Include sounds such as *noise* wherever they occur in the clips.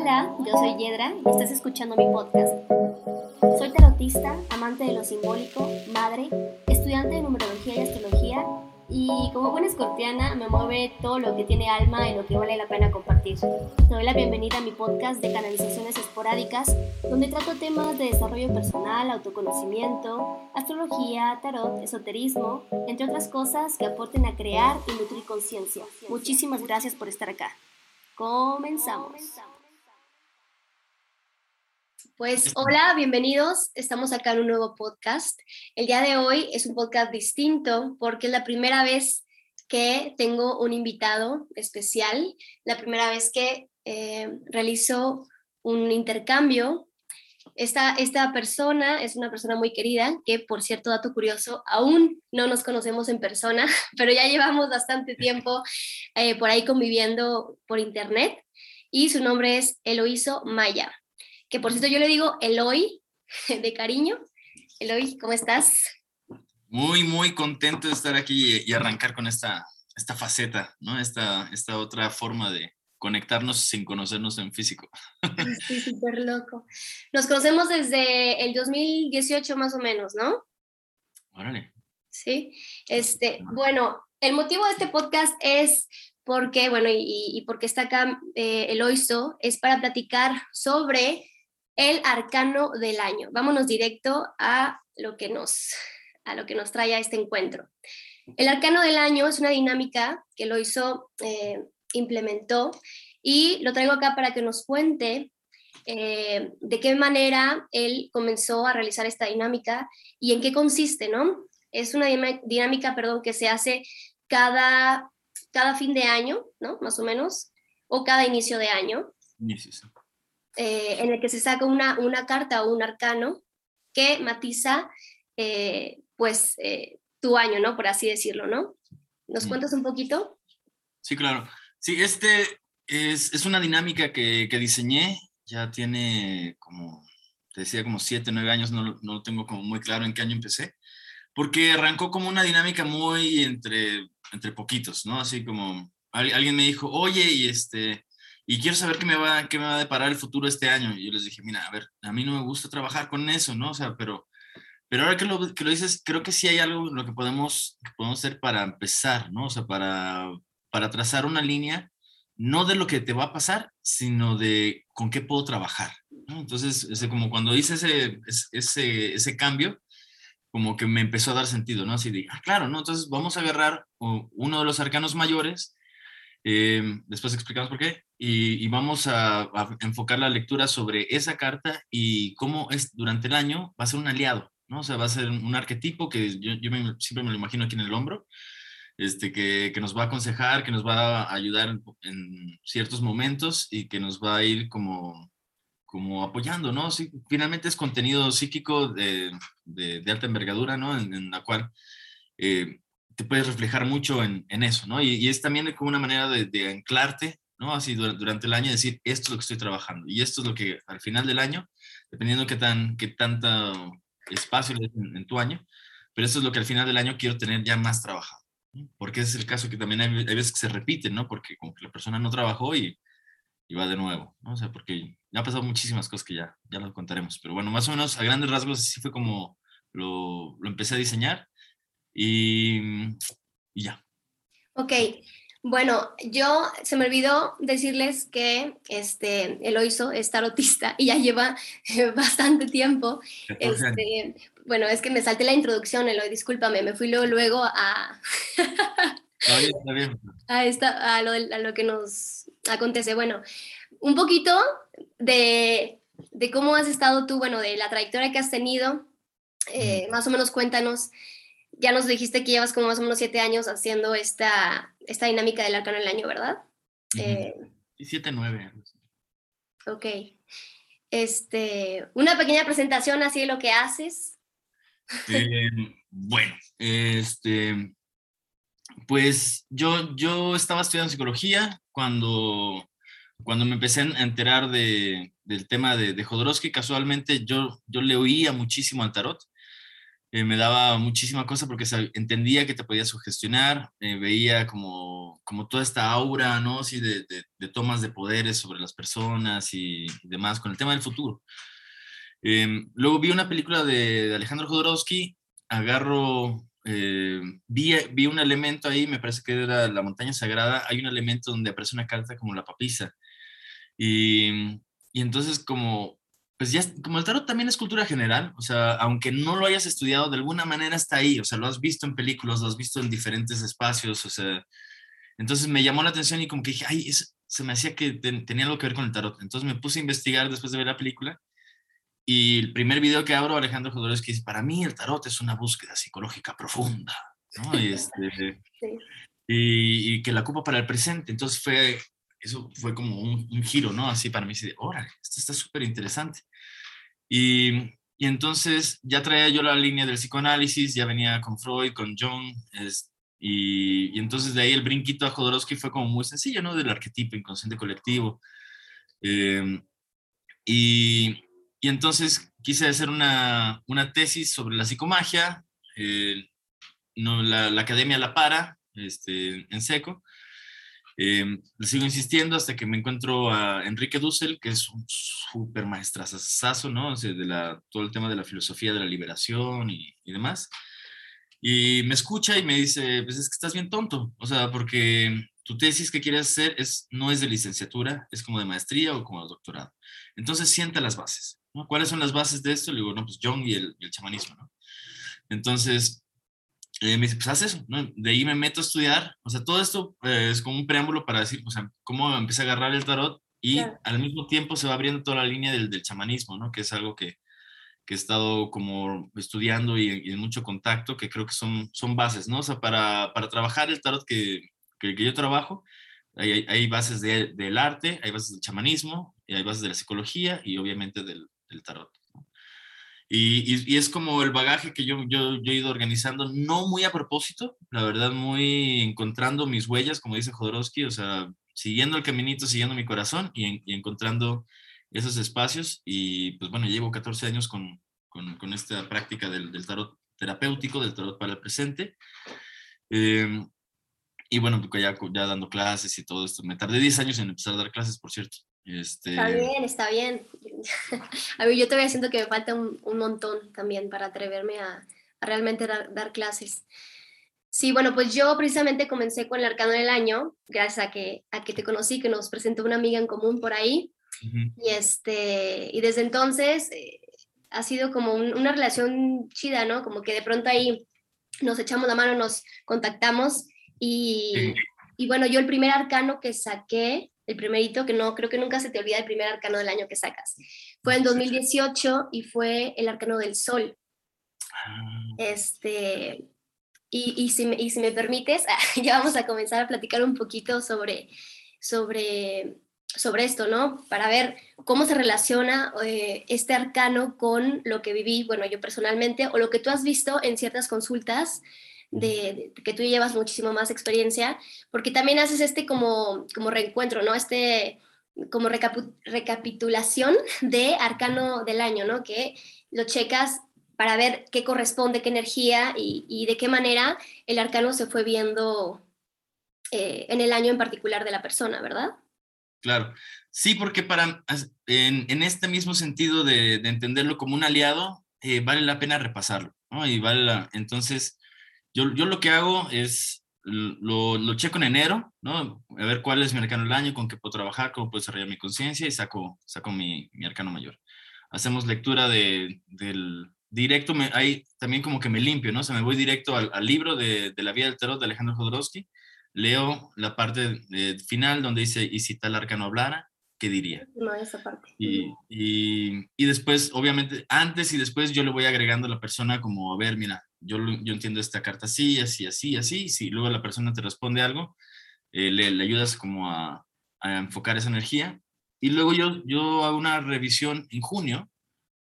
Hola, yo soy Yedra y estás escuchando mi podcast. Soy tarotista, amante de lo simbólico, madre, estudiante de numerología y astrología y como buena escorpiana me mueve todo lo que tiene alma y lo que vale la pena compartir. Te doy la bienvenida a mi podcast de canalizaciones esporádicas donde trato temas de desarrollo personal, autoconocimiento, astrología, tarot, esoterismo, entre otras cosas que aporten a crear y nutrir conciencia. Muchísimas gracias por estar acá. Comenzamos. Pues hola, bienvenidos. Estamos acá en un nuevo podcast. El día de hoy es un podcast distinto porque es la primera vez que tengo un invitado especial, la primera vez que eh, realizo un intercambio. Esta, esta persona es una persona muy querida que, por cierto, dato curioso, aún no nos conocemos en persona, *laughs* pero ya llevamos bastante tiempo eh, por ahí conviviendo por internet y su nombre es Eloíso Maya que por cierto yo le digo Eloy *laughs* de cariño. Eloy, ¿cómo estás? Muy, muy contento de estar aquí y, arrancar con esta, esta faceta, ¿no? Esta, esta otra forma de conectarnos sin conocernos en físico. Sí, *laughs* súper loco. Nos conocemos desde el 2018 más o menos, ¿no? Órale. Sí, este, bueno, el motivo de este podcast es porque, bueno, y, porque está acá eh, Eloiso, es para platicar sobre el arcano del año. Vámonos directo a lo que nos, a lo que nos trae a este encuentro. El arcano del año es una dinámica que lo hizo, eh, implementó y lo traigo acá para que nos cuente eh, de qué manera él comenzó a realizar esta dinámica y en qué consiste, ¿no? Es una dinámica, perdón, que se hace cada, cada fin de año, ¿no? Más o menos, o cada inicio de año. Inicio, eh, en el que se saca una, una carta o un arcano que matiza eh, pues eh, tu año, ¿no? Por así decirlo, ¿no? ¿Nos cuentas un poquito? Sí, claro. Sí, este es, es una dinámica que, que, diseñé, ya tiene como, te decía, como siete, nueve años, no, no lo tengo como muy claro en qué año empecé, porque arrancó como una dinámica muy entre, entre poquitos, ¿no? Así como alguien me dijo, oye, y este, y quiero saber qué me va, qué me va a deparar el futuro este año. Y yo les dije, mira, a ver, a mí no me gusta trabajar con eso, ¿no? O sea, pero, pero ahora que lo, que lo dices, creo que sí hay algo en lo que podemos, que podemos hacer para empezar, ¿no? O sea, para, para trazar una línea, no de lo que te va a pasar, sino de con qué puedo trabajar, ¿no? Entonces, ese, como cuando hice ese, ese, ese cambio, como que me empezó a dar sentido, ¿no? Así de, ah, claro, ¿no? Entonces vamos a agarrar uno de los arcanos mayores, eh, después explicamos por qué, y, vamos a, enfocar la lectura sobre esa carta y cómo es durante el año va a ser un aliado, ¿no? O sea, va a ser un arquetipo que yo, siempre me lo imagino aquí en el hombro, este, que, que, nos va a aconsejar, que nos va a ayudar en, ciertos momentos y que nos va a ir como, como apoyando, ¿no? Sí, finalmente es contenido psíquico de, de, alta envergadura, ¿no? En, la cual eh, te puedes reflejar mucho en, en eso, ¿no? Y, y, es también como una manera de, de anclarte ¿no? Así durante el año decir, esto es lo que estoy trabajando y esto es lo que al final del año, dependiendo qué tan, qué tanto espacio le en, en tu año, pero esto es lo que al final del año quiero tener ya más trabajado. Porque ese es el caso que también hay, veces que se repiten, ¿no? Porque como que la persona no trabajó y, y, va de nuevo, ¿no? O sea, porque ya ha pasado muchísimas cosas que ya, ya lo contaremos. Pero bueno, más o menos a grandes rasgos así fue como lo, lo empecé a diseñar y, y ya. Ok, bueno, yo se me olvidó decirles que este, Eloiso es tarotista y ya lleva *laughs* bastante tiempo. Este, bueno, es que me salté la introducción, Eloy, discúlpame, me fui luego, luego a, *laughs* a, esta, a, lo, a lo que nos acontece. Bueno, un poquito de, de, cómo has estado tú, bueno, de la trayectoria que has tenido, eh, más o menos cuéntanos ya nos dijiste que llevas como más o menos siete años haciendo esta, esta dinámica del arcano del año, ¿verdad? Eh, siete, nueve. Ok. Este, una pequeña presentación así de lo que haces. Eh, bueno, este, pues yo, yo estaba estudiando psicología cuando, cuando me empecé a enterar de, del tema de, de Jodorowsky. Casualmente yo, yo le oía muchísimo al tarot eh, me daba muchísima cosa porque entendía que te podía sugestionar, eh, veía como, como toda esta aura, ¿no? Sí, de, de, tomas de poderes sobre las personas y, demás, con el tema del futuro. Em, luego vi una película de, Alejandro Jodorowsky, agarro, eh, vi, vi, un elemento ahí, me parece que era la montaña sagrada, hay un elemento donde aparece una carta como la papisa. Y, y entonces como pues ya, como el tarot también es cultura general, o sea, aunque no lo hayas estudiado, de alguna manera está ahí, o sea, lo has visto en películas, lo has visto en diferentes espacios, o sea, entonces me llamó la atención y como que dije, ay, se me hacía que tenía algo que ver con el tarot. Entonces me puse a investigar después de ver la película y el primer video que abro, Alejandro Jodorowsky dice, para mí el tarot es una búsqueda psicológica profunda, ¿no? Y, este, *laughs* y, que la ocupa para el presente. Entonces fue, eso fue como un, giro, ¿no? Así para mí, de, órale, esto está súper interesante. Y, y, entonces ya traía yo la línea del psicoanálisis, ya venía con Freud, con Jung, y, y, entonces de ahí el brinquito a Jodorowsky fue como muy sencillo, ¿no? Del arquetipo inconsciente colectivo. Em, y, y, entonces quise hacer una, una tesis sobre la psicomagia, eh, no, la, la, academia la para, este, en seco, eh, le sigo insistiendo hasta que me encuentro a Enrique Dussel, que es un súper maestrazazo, ¿no? O sea, de la, todo el tema de la filosofía de la liberación y, y, demás. Y me escucha y me dice, pues es que estás bien tonto, o sea, porque tu tesis que quieres hacer es, no es de licenciatura, es como de maestría o como de doctorado. Entonces, sienta las bases, ¿no? ¿Cuáles son las bases de esto? Le digo, no, pues Jung y el, y el chamanismo, ¿no? Entonces, eh, me dice, pues haz eso, ¿no? De ahí me meto a estudiar, o sea, todo esto eh, es como un preámbulo para decir, o sea, cómo empecé a agarrar el tarot y al mismo tiempo se va abriendo toda la línea del, del chamanismo, ¿no? Que es algo que, que he estado como estudiando y, en mucho contacto, que creo que son, son bases, ¿no? O sea, para, para trabajar el tarot que, que, yo trabajo, hay, hay bases de, del arte, hay bases del chamanismo, y hay bases de la psicología y obviamente del, del tarot. Y, y, es como el bagaje que yo, yo, yo, he ido organizando, no muy a propósito, la verdad, muy encontrando mis huellas, como dice Jodorowsky, o sea, siguiendo el caminito, siguiendo mi corazón y, y encontrando esos espacios. Y pues bueno, llevo 14 años con, con, con esta práctica del, del, tarot terapéutico, del tarot para el presente. Eh, y bueno, pues ya, ya dando clases y todo esto. Me tardé 10 años en empezar a dar clases, por cierto. Este... Está bien, está bien. *laughs* a mí yo todavía siento que me falta un, un montón también para atreverme a, a realmente dar, dar, clases. Sí, bueno, pues yo precisamente comencé con el arcano del año, gracias a que, a que te conocí, que nos presentó una amiga en común por ahí. Uh -huh. y, este, y desde entonces eh, ha sido como un, una relación chida, ¿no? Como que de pronto ahí nos echamos la mano, nos contactamos y, y bueno, yo el primer arcano que saqué el primerito, que no, creo que nunca se te olvida el primer arcano del año que sacas. Fue en 2018 y fue el arcano del sol. Ah. Este, y, y, si, me, y si me permites, *laughs* ya vamos a comenzar a platicar un poquito sobre, sobre, sobre esto, ¿no? Para ver cómo se relaciona eh, este arcano con lo que viví, bueno, yo personalmente, o lo que tú has visto en ciertas consultas de, de, que tú llevas muchísimo más experiencia, porque también haces este como, como reencuentro, ¿no? Este como recapitulación *laughs* de arcano del año, ¿no? Que lo checas para ver qué corresponde, qué energía y, y de qué manera el arcano se fue viendo eh, en el año en particular de la persona, ¿verdad? Claro, sí, porque para, en, en este mismo sentido de, de, entenderlo como un aliado, eh, vale la pena repasarlo, ¿no? Y vale la, entonces, yo, yo lo que hago es, lo, lo, checo en enero, ¿no? A ver cuál es mi arcano del año, con qué puedo trabajar, cómo puedo desarrollar mi conciencia y saco, saco mi, mi, arcano mayor. Hacemos lectura de, del directo, me, ahí también como que me limpio, ¿no? O sea, me voy directo al, al libro de, de, La Vida del Tarot de Alejandro Jodorowsky, leo la parte de, final donde dice, ¿y si tal arcano hablara? ¿Qué diría? No, esa parte. Y, y, y después, obviamente, antes y después yo le voy agregando a la persona como, a ver, mira, yo, yo entiendo esta carta así, así, así, así, si luego la persona te responde algo, eh, le, ayudas como a, enfocar esa energía. Y luego yo, yo hago una revisión en junio,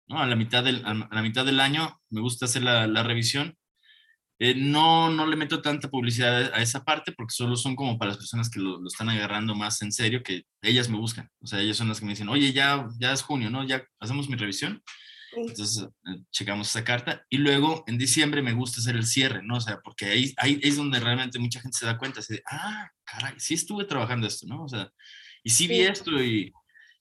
¿no? a, la mitad del, a la mitad del año me gusta hacer la, la revisión. Eh, no, no le meto tanta publicidad a esa parte porque solo son como para las personas que lo, lo, están agarrando más en serio, que ellas me buscan. O sea, ellas son las que me dicen, oye, ya, ya es junio, ¿no? Ya hacemos mi revisión. Entonces, eh, checamos esa carta y luego en diciembre me gusta hacer el cierre, ¿no? O sea, porque ahí, ahí es donde realmente mucha gente se da cuenta, así de, ah, caray, sí estuve trabajando esto, ¿no? O sea, y sí vi esto y,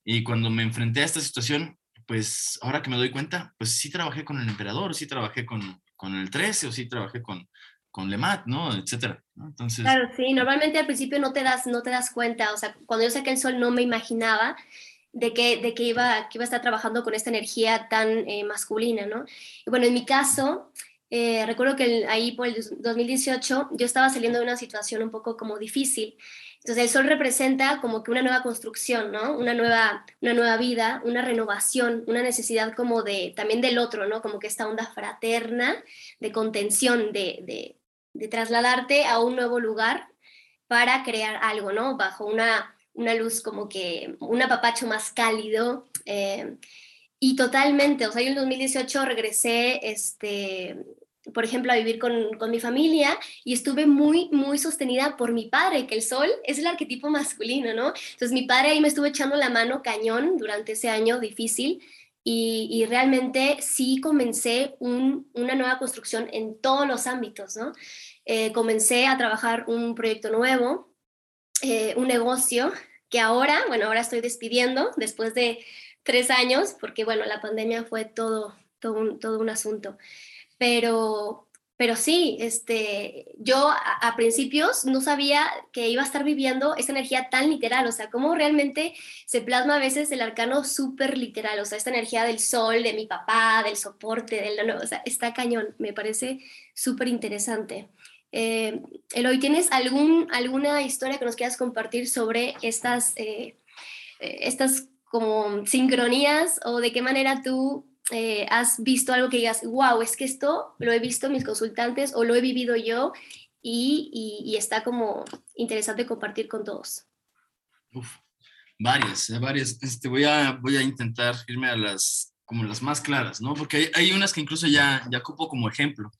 y cuando me enfrenté a esta situación, pues ahora que me doy cuenta, pues sí trabajé con el emperador, sí trabajé con, con el 13 o sí trabajé con, con Lemat, ¿no? Etcétera. Entonces... Claro, sí, normalmente al principio no te das, no te das cuenta, o sea, cuando yo saqué el sol no me imaginaba de que, de que, iba, que iba a estar trabajando con esta energía tan eh, masculina, ¿no? Bueno, en mi caso, eh, recuerdo que ahí por el 2018 yo estaba saliendo de una situación un poco como difícil. Entonces el sol representa como que una nueva construcción, ¿no? Una nueva, una nueva vida, una renovación, una necesidad como de, también del otro, ¿no? Como que esta onda fraterna de contención, de, de, de trasladarte a un nuevo lugar para crear algo, ¿no? Bajo una, una luz como que, un apapacho más cálido. Eh, y totalmente, o sea, yo en 2018 regresé, este, por ejemplo, a vivir con, con, mi familia y estuve muy, muy sostenida por mi padre, que el sol es el arquetipo masculino, ¿no? Entonces mi padre ahí me estuvo echando la mano cañón durante ese año difícil y, y realmente sí comencé un, una nueva construcción en todos los ámbitos, ¿no? Eh, comencé a trabajar un proyecto nuevo, eh, un negocio que ahora, bueno, ahora estoy despidiendo después de tres años, porque bueno, la pandemia fue todo, todo, un, todo un asunto. Pero, pero sí, este, yo a, principios no sabía que iba a estar viviendo esa energía tan literal, o sea, cómo realmente se plasma a veces el arcano súper literal, o sea, esta energía del sol, de mi papá, del soporte, del, o sea, está cañón, me parece súper interesante. Eh, Eloy, ¿tienes alguna historia que nos quieras compartir sobre estas, eh, eh, estas como sincronías o de qué manera tú eh, has visto algo que digas, wow, es que esto lo he visto mis consultantes o lo he vivido yo y, y, está como interesante compartir con todos? Uf, varias, varias. Este, voy, a, voy a intentar irme a las como las más claras, ¿no? Porque hay, hay unas que incluso ya, ya ocupo como ejemplo.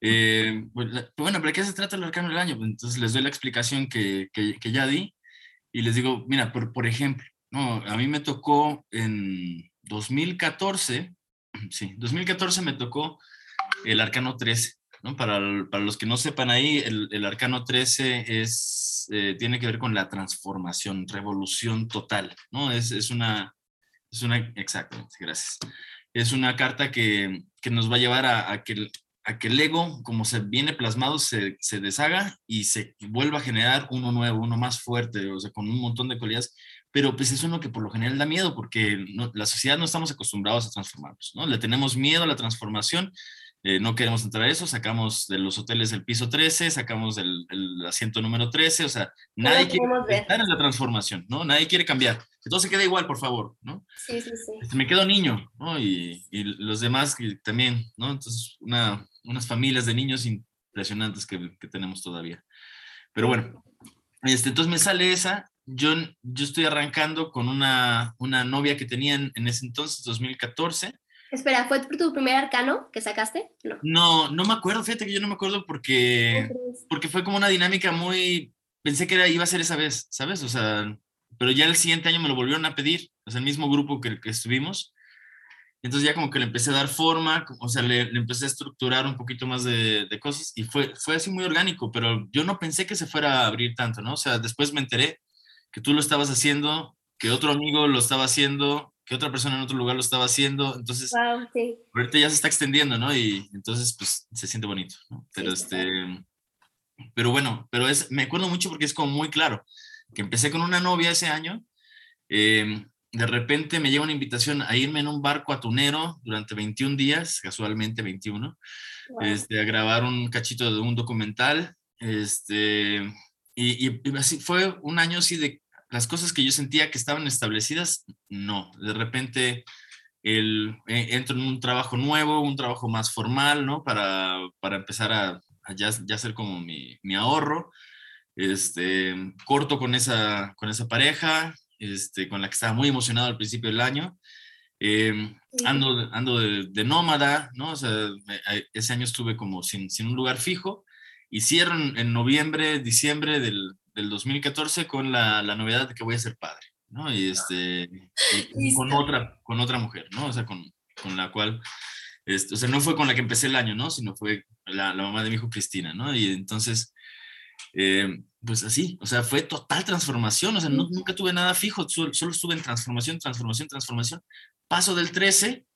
Eh, pues, bueno, ¿pero qué se trata el arcano del año? Pues, entonces les doy la explicación que, que, ya di y les digo, mira, por, por ejemplo, no, a mí me tocó en 2014, *clears throat* sí, 2014 me tocó el arcano 13, ¿no? Para, para los que no sepan ahí, el, el arcano 13 es, eh, tiene que ver con la transformación, revolución total, ¿no? Es, es una, es una, exactamente, gracias. Es una carta que, que nos va a llevar a, a que a que el ego, como se viene plasmado, se, se, deshaga y se vuelva a generar uno nuevo, uno más fuerte, o sea, con un montón de cualidades, pero pues es uno que por lo general da miedo porque la sociedad no estamos acostumbrados a transformarnos, ¿no? Le tenemos miedo a la transformación, eh, no queremos entrar a eso, sacamos de los hoteles el piso 13, sacamos del el asiento número 13, o sea, nadie quiere estar en la transformación, ¿no? Nadie quiere cambiar. Que todo se quede igual, por favor, ¿no? Sí, sí, sí. Este, me quedo niño, ¿no? Y, y los demás también, ¿no? Entonces, una, unas familias de niños impresionantes que, que tenemos todavía. Pero bueno, este, entonces me sale esa. Yo, yo estoy arrancando con una, una novia que tenía en, en ese entonces, 2014 Espera, ¿fue tu primer arcano que sacaste? No. no, no me acuerdo, fíjate que yo no me acuerdo porque, porque fue como una dinámica muy, pensé que era, iba a ser esa vez, ¿sabes? O sea, pero ya el siguiente año me lo volvieron a pedir, o sea, el mismo grupo que, que estuvimos. Entonces ya como que le empecé a dar forma, o sea, le, le empecé a estructurar un poquito más de, de, cosas y fue, fue así muy orgánico, pero yo no pensé que se fuera a abrir tanto, ¿no? O sea, después me enteré que tú lo estabas haciendo, que otro amigo lo estaba haciendo, que otra persona en otro lugar lo estaba haciendo, entonces ahorita ya se está extendiendo, ¿no? Y entonces pues se siente bonito, ¿no? Pero este, pero bueno, pero es, me acuerdo mucho porque es como muy claro, que empecé con una novia ese año, eh, de repente me llega una invitación a irme en un barco atunero durante 21 días, casualmente 21, este, a grabar un cachito de un documental, este, y, y así fue un año así de las cosas que yo sentía que estaban establecidas, no. De repente el, eh, entro en un trabajo nuevo, un trabajo más formal, ¿no? Para, para empezar a, ya, ya, hacer como mi, mi, ahorro. Este, corto con esa, con esa pareja, este, con la que estaba muy emocionado al principio del año. Eh, ando ando de, de, nómada, ¿no? O sea, ese año estuve como sin, sin un lugar fijo y cierro en, en noviembre, diciembre del, del 2014 con la, la, novedad de que voy a ser padre, ¿no? Y este, y *laughs* con, otra, con otra mujer, ¿no? O sea, con, con la cual, este, o sea, no fue con la que empecé el año, ¿no? Sino fue la, la mamá de mi hijo Cristina, ¿no? Y entonces, eh, pues así, o sea, fue total transformación, o sea, nunca tuve nada fijo, solo, estuve en transformación, transformación, transformación. Paso del 13,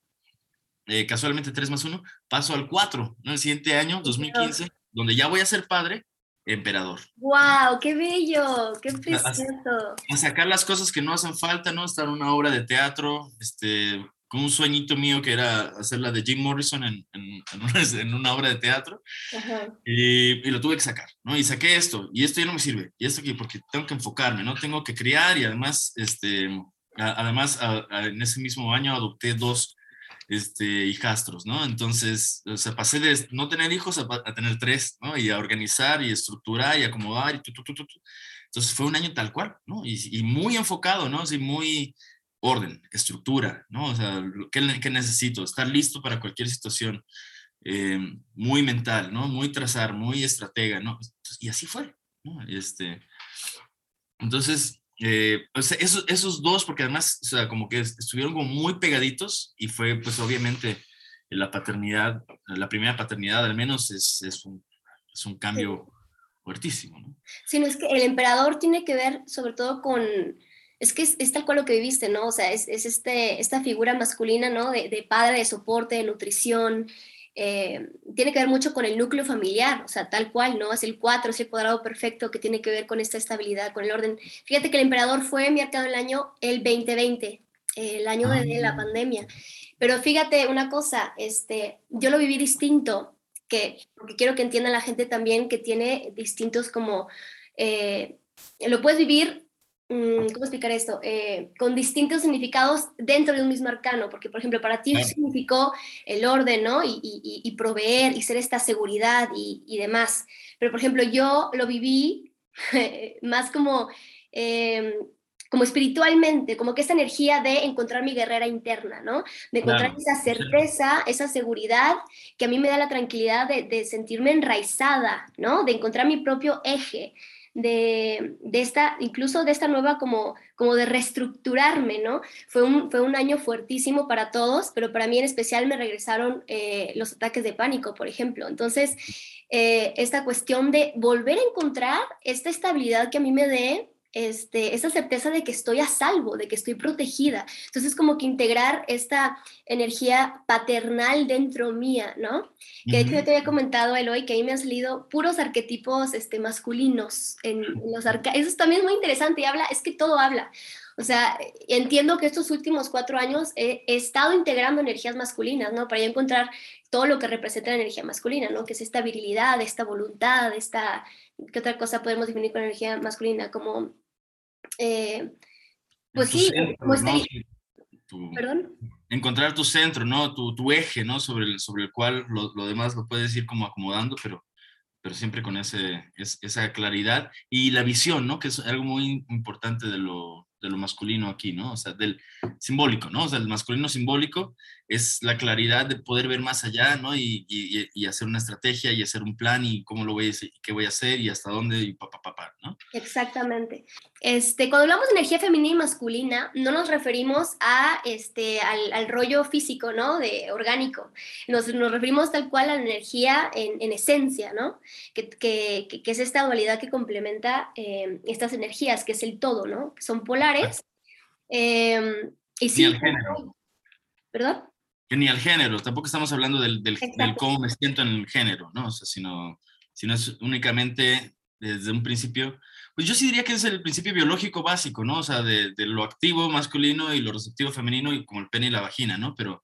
eh, casualmente 3 más 1, paso al 4, ¿no? El siguiente año, 2015, donde ya voy a ser padre, emperador. ¡Wow! ¡Qué bello! ¡Qué precioso! A, sacar las cosas que no hacen falta, ¿no? Estar en una obra de teatro, este, con un sueñito mío que era hacer la de Jim Morrison en, en, en, una, *laughs* obra de teatro. Y, y, lo tuve que sacar, ¿no? Y saqué esto, y esto ya no me sirve. Y esto aquí, porque tengo que enfocarme, ¿no? Tengo que criar y además, este, además, en ese mismo año adopté dos este, hijastros, ¿no? Entonces, o sea, pasé de no tener hijos a, tener tres, ¿no? Y a organizar y estructurar y acomodar y tu, tu, tu, tu. Entonces fue un año tal cual, ¿no? Y, y muy enfocado, ¿no? Así muy orden, estructura, ¿no? O sea, ¿qué, qué necesito? Estar listo para cualquier situación. Eh, muy mental, ¿no? Muy trazar, muy estratega, ¿no? Y así fue, ¿no? Este, entonces, eh, pues esos, esos dos, porque además, o sea, como que estuvieron como muy pegaditos y fue, pues obviamente, la paternidad, la primera paternidad al menos es, es, un, es un cambio fuertísimo, ¿no? Sí, no, es que el emperador tiene que ver sobre todo con, es que es, tal cual lo que viviste, ¿no? O sea, es, es este, esta figura masculina, ¿no? De, de, padre, de soporte, de nutrición, eh, tiene que ver mucho con el núcleo familiar, o sea, tal cual, ¿no? Es el 4, es el cuadrado perfecto que tiene que ver con esta estabilidad, con el orden. Fíjate que el emperador fue marcado el año el 2020, el año de, la ah. pandemia. Pero fíjate una cosa, este, yo lo viví distinto, que, porque quiero que entienda la gente también que tiene distintos como, eh, lo puedes vivir ¿cómo explicar esto? Eh, con distintos significados dentro de un mismo arcano, porque por ejemplo para ti significó el orden, ¿no? Y, proveer y ser esta seguridad y, demás. Pero por ejemplo yo lo viví *laughs* más como, em, como espiritualmente, como que esta energía de encontrar mi guerrera interna, ¿no? De encontrar esa certeza, esa seguridad que a mí me da la tranquilidad de, de sentirme enraizada, ¿no? De encontrar mi propio eje de, esta, incluso de esta nueva como, como de reestructurarme, ¿no? Fue un, fue un año fuertísimo para todos, pero para mí en especial me regresaron eh, los ataques de pánico, por ejemplo. Entonces, eh, esta cuestión de volver a encontrar esta estabilidad que a mí me dé este, esa certeza de que estoy a salvo, de que estoy protegida. Entonces, como que integrar esta energía paternal dentro mía, ¿no? Que de hecho yo te había comentado, Eloy, que ahí me han salido puros arquetipos este, masculinos en, los Eso también es muy interesante y habla, es que todo habla. O sea, entiendo que estos últimos cuatro años he, estado integrando energías masculinas, ¿no? Para yo encontrar todo lo que representa la energía masculina, ¿no? Que es esta virilidad, esta voluntad, esta... ¿Qué otra cosa podemos definir con energía masculina? Como eh, pues sí, ¿Perdón? Encontrar tu centro, ¿no? Tu, tu, eje, ¿no? Sobre el, sobre el cual lo, lo, demás lo puedes ir como acomodando, pero, pero siempre con ese, esa claridad y la visión, ¿no? Que es algo muy importante de lo, de lo masculino aquí, ¿no? O sea, del simbólico, ¿no? O sea, el masculino simbólico es la claridad de poder ver más allá, ¿no? Y, y, y hacer una estrategia y hacer un plan y cómo lo voy a hacer, y qué voy a hacer y hasta dónde y papá, papá, ¿no? Exactamente. Este, cuando hablamos de energía femenina y masculina, no nos referimos a, este, al, al rollo físico, ¿no? De orgánico. Nos, nos referimos tal cual a la energía en, en esencia, ¿no? Que, que, que, es esta dualidad que complementa eh, estas energías, que es el todo, ¿no? Que son polares. Eh, y sí, género. ¿Perdón? Ni al género, tampoco estamos hablando del, del, del, cómo me siento en el género, ¿no? O sea, sino, sino es únicamente desde un principio, pues yo sí diría que es el principio biológico básico, ¿no? O sea, de, de lo activo masculino y lo receptivo femenino, y como el pene y la vagina, ¿no? Pero,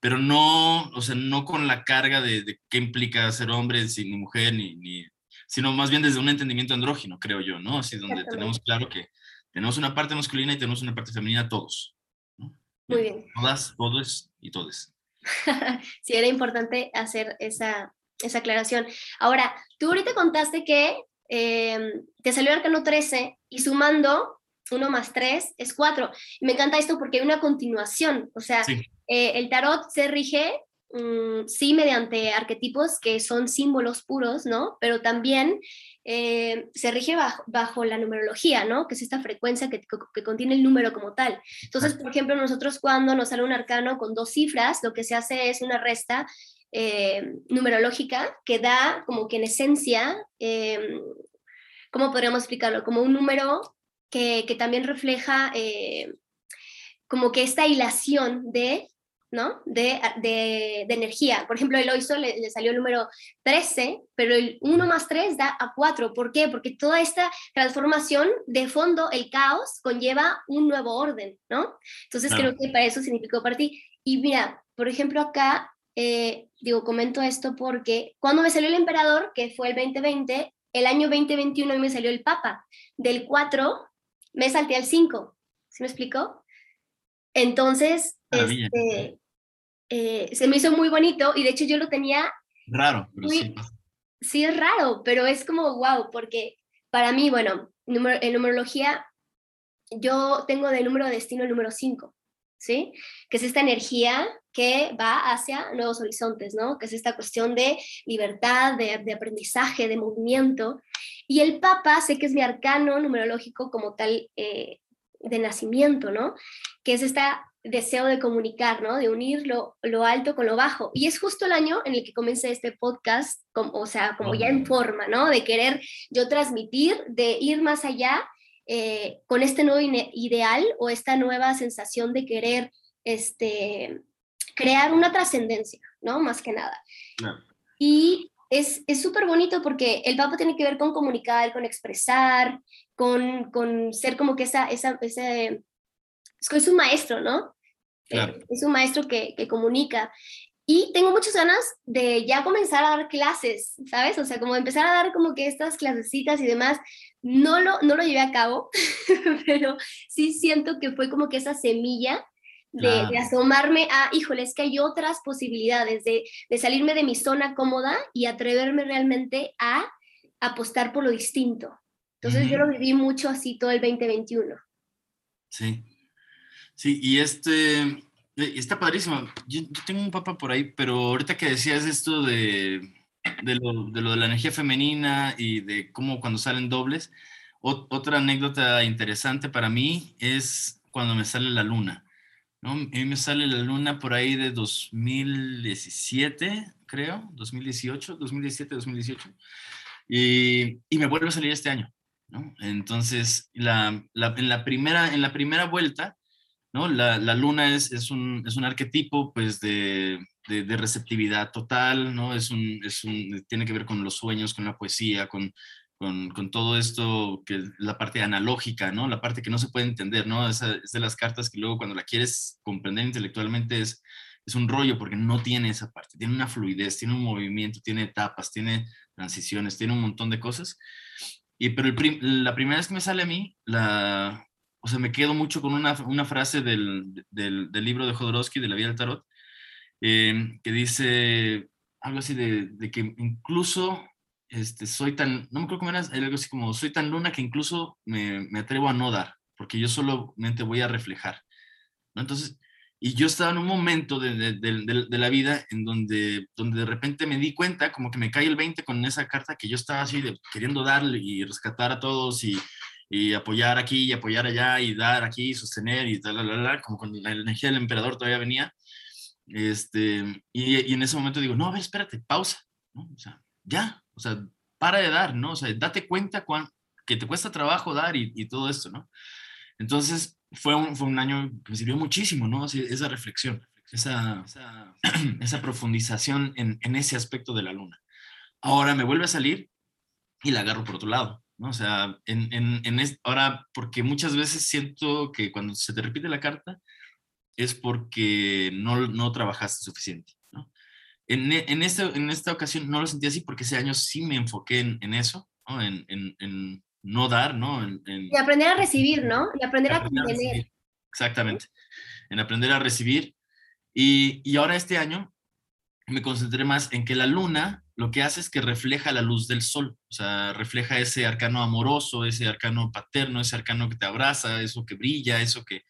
pero no, o sea, no con la carga de, de qué implica ser hombre, ni mujer, ni, ni, sino más bien desde un entendimiento andrógino, creo yo, ¿no? Así donde tenemos claro que tenemos una parte masculina y tenemos una parte femenina todos. Muy bien. Todas, todos y todes. *laughs* sí, era importante hacer esa, esa aclaración. Ahora, tú ahorita contaste que eh, te salió el arcano 13 y sumando 1 más 3 es 4. Me encanta esto porque hay una continuación, o sea, sí. eh, el tarot se rige mm, sí mediante arquetipos que son símbolos puros, ¿no? Pero también eh, se rige bajo, la numerología, ¿no? Que es esta frecuencia que, que, contiene el número como tal. Entonces, por ejemplo, nosotros cuando nos sale un arcano con dos cifras, lo que se hace es una resta eh, numerológica que da como que en esencia, eh, ¿cómo podríamos explicarlo? Como un número que, que también refleja eh, como que esta hilación de ¿no? De, de, de, energía. Por ejemplo, el OISO le, le, salió el número 13, pero el 1 más 3 da a 4. ¿Por qué? Porque toda esta transformación de fondo, el caos, conlleva un nuevo orden, ¿no? Entonces creo que para eso significó para ti. Y mira, por ejemplo, acá, eh, digo, comento esto porque cuando me salió el emperador, que fue el 2020, el año 2021 me salió el papa. Del 4 me salté al 5. ¿Sí me explicó? Entonces, este, eh, se me hizo muy bonito y de hecho yo lo tenía... Raro, pero sí. Sí, es raro, pero es como wow, porque para mí, bueno, en numerología, yo tengo de número de destino el número 5, ¿sí? Que es esta energía que va hacia nuevos horizontes, ¿no? Que es esta cuestión de libertad, de, de aprendizaje, de movimiento. Y el Papa, sé que es mi arcano numerológico como tal eh, de nacimiento, ¿no? Que es este deseo de comunicar, ¿no? De unir lo, lo, alto con lo bajo. Y es justo el año en el que comencé este podcast, o sea, como ya en forma, ¿no? De querer yo transmitir, de ir más allá eh, con este nuevo ideal o esta nueva sensación de querer este, crear una trascendencia, ¿no? Más que nada. Y es súper bonito porque el Papa tiene que ver con comunicar, con expresar, con, con ser como que esa, esa, ese, es un maestro, ¿no? Eh, es un maestro que, que, comunica. Y tengo muchas ganas de ya comenzar a dar clases, ¿sabes? O sea, como empezar a dar como que estas clasecitas y demás. No lo, no lo llevé a cabo, *laughs* pero sí siento que fue como que esa semilla de, de, asomarme a, híjole, es que hay otras posibilidades de, de, salirme de mi zona cómoda y atreverme realmente a apostar por lo distinto. Entonces yo lo viví mucho así todo el 2021. Sí, sí, y este, eh, está padrísimo. Yo, tengo un papá por ahí, pero ahorita que decías esto de, de, lo, de, lo, de la energía femenina y de cómo cuando salen dobles, otra anécdota interesante para mí es cuando me sale la luna. ¿no? A mí me sale la luna por ahí de 2017, creo, 2018, 2017, 2018, y, y me vuelve a salir este año. Entonces, la, la, en, la primera, en la primera vuelta, ¿no? La, la luna es, es, un, es, un, arquetipo pues, de, de, receptividad total, ¿no? Es un, es un, tiene que ver con los sueños, con la poesía, con, con, todo esto, que la parte analógica, ¿no? La parte que no se puede entender, ¿no? Es de las cartas que luego cuando la quieres comprender intelectualmente es, es un rollo porque no tiene esa parte, tiene una fluidez, tiene un movimiento, tiene etapas, tiene transiciones, tiene un montón de cosas. Y, pero el la primera vez que me sale a mí, la, o sea, me quedo mucho con una, una frase del, del, del, libro de Jodorowsky, de la vida del tarot, eh, que dice algo así de, de, que incluso este, soy tan, no me acuerdo cómo era, algo así como, soy tan luna que incluso me, me atrevo a no dar, porque yo solamente voy a reflejar. ¿no? Entonces, y yo estaba en un momento de, de, de, la vida en donde, donde de repente me di cuenta, como que me cae el 20 con esa carta que yo estaba así queriendo darle y rescatar a todos y, y, apoyar aquí y apoyar allá y dar aquí y sostener y tal, como con la energía del emperador todavía venía. Este, y, y, en ese momento digo, no, a ver, espérate, pausa, ¿no? O sea, ya, o sea, para de dar, ¿no? O sea, date cuenta cuán, que te cuesta trabajo dar y, y todo esto, ¿no? Entonces, fue un, fue un año que me sirvió muchísimo, ¿no? esa reflexión, esa, esa, *clears throat* esa profundización en, en, ese aspecto de la luna. Ahora me vuelve a salir y la agarro por otro lado, ¿no? O sea, en, en, en ahora, porque muchas veces siento que cuando se te repite la carta es porque no, no trabajaste suficiente, ¿no? En, en, este, en esta ocasión no lo sentí así porque ese año sí me enfoqué en, en eso, ¿no? en, en no dar, ¿no? En, en, y aprender a recibir, ¿no? Y aprender, aprender a contener. Exactamente, en aprender a recibir. Y, y, ahora este año me concentré más en que la luna lo que hace es que refleja la luz del sol, o sea, refleja ese arcano amoroso, ese arcano paterno, ese arcano que te abraza, eso que brilla, eso que,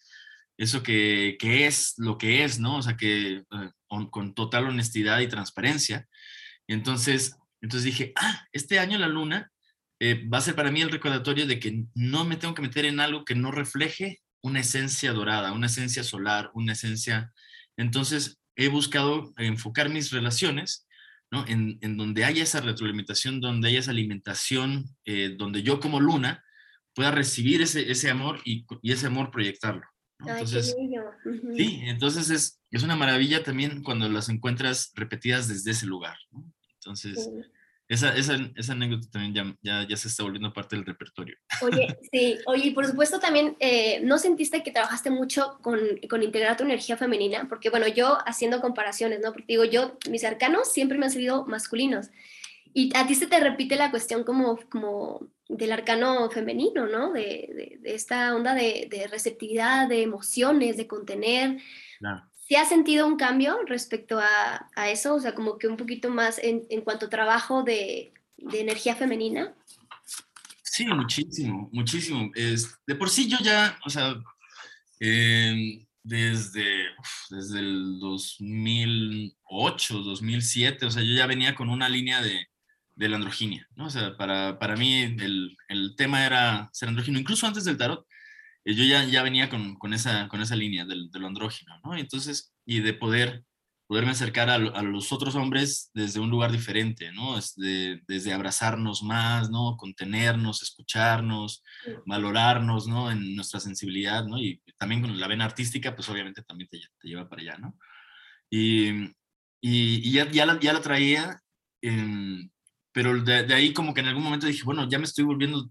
eso que, que es lo que es, ¿no? O sea, que eh, con, total honestidad y transparencia. entonces, entonces dije, ah, este año la luna eh, va a ser para mí el recordatorio de que no me tengo que meter en algo que no refleje una esencia dorada, una esencia solar, una esencia... Entonces, he buscado enfocar mis relaciones ¿no? en, en, donde haya esa retroalimentación, donde haya esa alimentación, eh, donde yo como luna pueda recibir ese, ese amor y, y ese amor proyectarlo. Entonces, sí, entonces es, es, una maravilla también cuando las encuentras repetidas desde ese lugar. Entonces, esa, esa, esa, anécdota también ya, ya, ya, se está volviendo parte del repertorio. Oye, *laughs* sí, oye, y por supuesto también, eh, ¿no sentiste que trabajaste mucho con, con, integrar tu energía femenina? Porque bueno, yo haciendo comparaciones, ¿no? Porque digo, yo, mis arcanos siempre me han salido masculinos. Y a ti se te repite la cuestión como, como del arcano femenino, ¿no? De, de, esta onda de, de, receptividad, de emociones, de contener. Claro. ¿Sí has sentido un cambio respecto a, eso? O sea, como que un poquito más en, cuanto a trabajo de, energía femenina. Sí, muchísimo, muchísimo. Es, de por sí yo ya, o sea, desde, desde el 2008, 2007, o sea, yo ya venía con una línea de, de la androginia, ¿no? O sea, para, para mí el, el, tema era ser andrógino, incluso antes del tarot, yo ya, ya venía con, con, esa, con esa línea del, de lo andrógino, ¿no? Entonces, y de poder, poderme acercar a, a los otros hombres desde un lugar diferente, ¿no? Desde, desde abrazarnos más, ¿no? Contenernos, escucharnos, valorarnos, ¿no? En nuestra sensibilidad, ¿no? Y también con la vena artística, pues obviamente también te, te lleva para allá, ¿no? Y, y, y ya, ya, la, ya la traía, pero de, de, ahí como que en algún momento dije, bueno, ya me estoy volviendo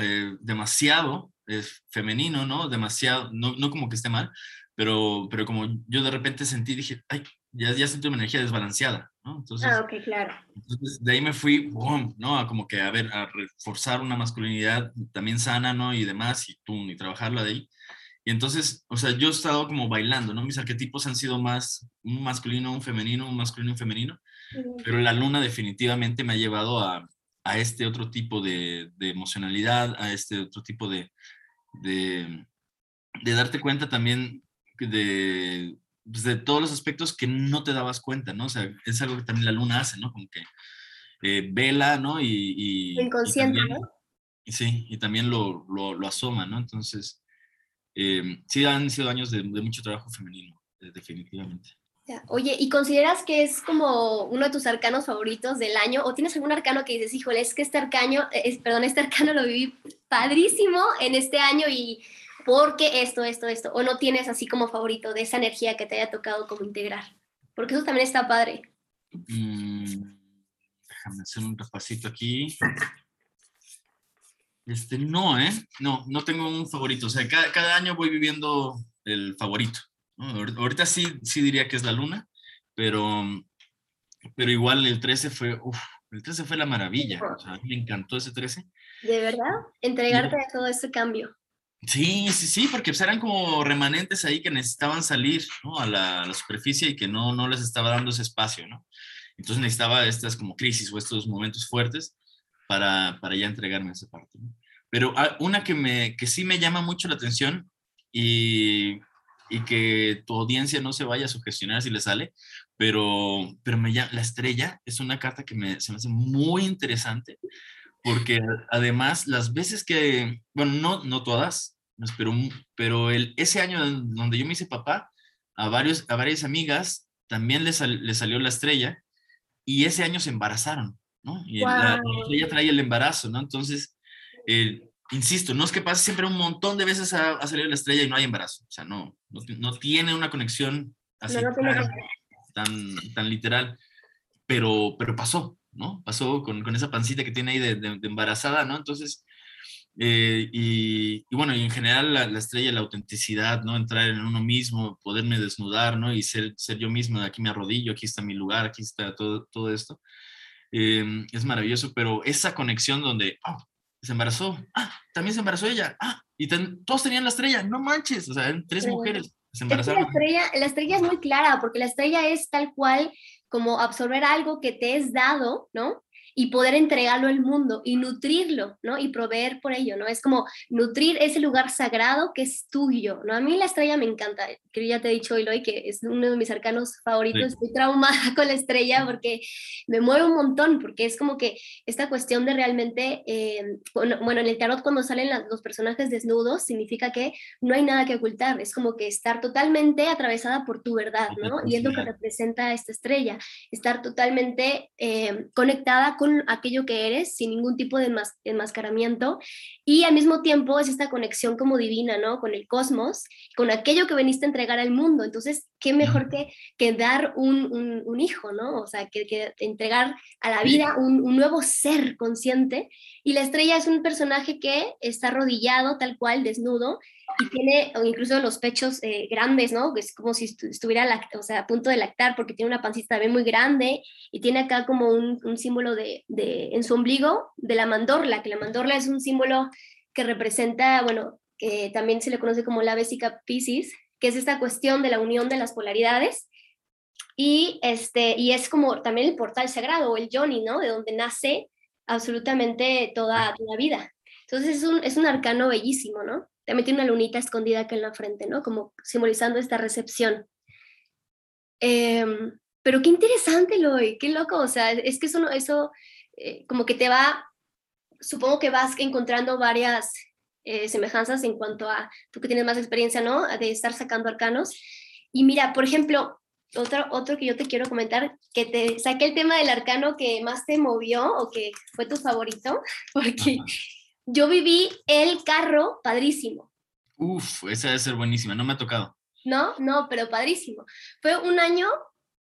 eh, demasiado es femenino, ¿no? Demasiado, no, no, como que esté mal, pero, pero como yo de repente sentí, dije, ay, ya, ya sentí una energía desbalanceada, ¿no? Entonces, ah, ok, claro. Entonces de ahí me fui, boom, ¿no? A como que, a ver, a reforzar una masculinidad también sana, ¿no? Y demás, y tú, y trabajarla de ahí. Y entonces, o sea, yo he estado como bailando, ¿no? Mis arquetipos han sido más un masculino, un femenino, un masculino, un femenino, pero la luna definitivamente me ha llevado a, a este otro tipo de, de, emocionalidad, a este otro tipo de, de, de darte cuenta también de, pues de, todos los aspectos que no te dabas cuenta, ¿no? O sea, es algo que también la luna hace, ¿no? Como que eh, vela, ¿no? Y, y Inconsciente, y también, ¿no? Y sí, y también lo, lo, lo asoma, ¿no? Entonces, eh, sí han sido años de, de mucho trabajo femenino, definitivamente. Oye, ¿y consideras que es como uno de tus arcanos favoritos del año? ¿O tienes algún arcano que dices, híjole, es que este arcano, es, perdón, este arcano lo viví padrísimo en este año y porque esto, esto, esto? ¿O no tienes así como favorito de esa energía que te haya tocado como integrar? Porque eso también está padre. Mm, déjame hacer un repasito aquí. Este, no, ¿eh? No, no tengo un favorito. O sea, cada año voy viviendo el favorito. Ahorita sí, sí diría que es la luna, pero, pero igual el 13 fue, uf, el 13 fue la maravilla. O sea, me encantó ese 13. ¿De verdad? Entregarte a todo este cambio. Sí, sí, sí, porque pues eran como remanentes ahí que necesitaban salir ¿no? a, la, a, la, superficie y que no, no les estaba dando ese espacio, ¿no? Entonces necesitaba estas como crisis o estos momentos fuertes para, para ya entregarme a esa parte. ¿no? Pero ah, una que, me, que sí me llama mucho la atención y y que tu audiencia no se vaya a sugestionar si le sale, pero, pero me llama, la estrella es una carta que me, se me hace muy interesante porque además las veces que, bueno, no, no todas, pero, pero el, ese año donde yo me hice papá, a, varios, a varias amigas también les, sal, salió la estrella y ese año se embarazaron, ¿no? Y wow. la, la, estrella trae el embarazo, ¿no? Entonces, eh, insisto, no es que pase siempre un montón de veces a, a, salir la estrella y no hay embarazo. O sea, no, no, no tiene una conexión así no, tan, tan, tan, literal, pero, pero pasó, ¿no? Pasó con, con esa pancita que tiene ahí de, de, de embarazada, ¿no? Entonces, eh, y, y, bueno, y en general la, la, estrella, la autenticidad, ¿no? Entrar en uno mismo, poderme desnudar, ¿no? Y ser, ser yo mismo, aquí me arrodillo, aquí está mi lugar, aquí está todo, todo esto. Eh, es maravilloso, pero esa conexión donde, oh, se embarazó, ah, también se embarazó ella, ah, y ten, todos tenían la estrella, no manches, o sea, eran tres mujeres, se embarazaron. la, estrella, la estrella es muy clara, porque la estrella es tal cual como absorber algo que te es dado, ¿no? Y poder entregarlo al mundo y nutrirlo, ¿no? Y proveer por ello, ¿no? Es como nutrir ese lugar sagrado que es tuyo, ¿no? A mí la estrella me encanta, que ya te he dicho hoy, hoy que es uno de mis arcanos favoritos, estoy traumada con la estrella porque me mueve un montón, porque es como que esta cuestión de realmente, eh, bueno, en el tarot cuando salen los personajes desnudos, significa que no hay nada que ocultar, es como que estar totalmente atravesada por tu verdad, ¿no? Y es lo que representa esta estrella, estar totalmente eh, conectada con aquello que eres sin ningún tipo de enmascaramiento y al mismo tiempo es esta conexión como divina, ¿no? Con el cosmos, con aquello que veniste a entregar al mundo. Entonces, ¿qué mejor que, que dar un, un, hijo, ¿no? O sea, que, que entregar a la vida un, un, nuevo ser consciente. Y la estrella es un personaje que está arrodillado tal cual, desnudo, y tiene incluso los pechos eh, grandes, ¿no? Es como si estuviera o a punto de lactar porque tiene una pancita también muy grande y tiene acá como un, símbolo de, en su ombligo de la mandorla, que la mandorla es un símbolo que representa, bueno, que también se le conoce como la vesica piscis, que es esta cuestión de la unión de las polaridades. Y, este, y es como también el portal sagrado o el Johnny, ¿no? De donde nace absolutamente toda, la vida. Entonces es un, es un arcano bellísimo, ¿no? También tiene una lunita escondida acá en la frente, ¿no? Como simbolizando esta recepción. Em, pero qué interesante, Loy, qué loco, o sea, es que eso, eso eh, como que te va, supongo que vas encontrando varias eh, semejanzas en cuanto a, tú que tienes más experiencia, ¿no? De estar sacando arcanos. Y mira, por ejemplo, otro, otro que yo te quiero comentar, que te saqué el tema del arcano que más te movió o que fue tu favorito, *laughs* porque yo viví el carro padrísimo. Uf, esa debe ser buenísima, no me ha tocado. No, no, pero padrísimo. Fue un año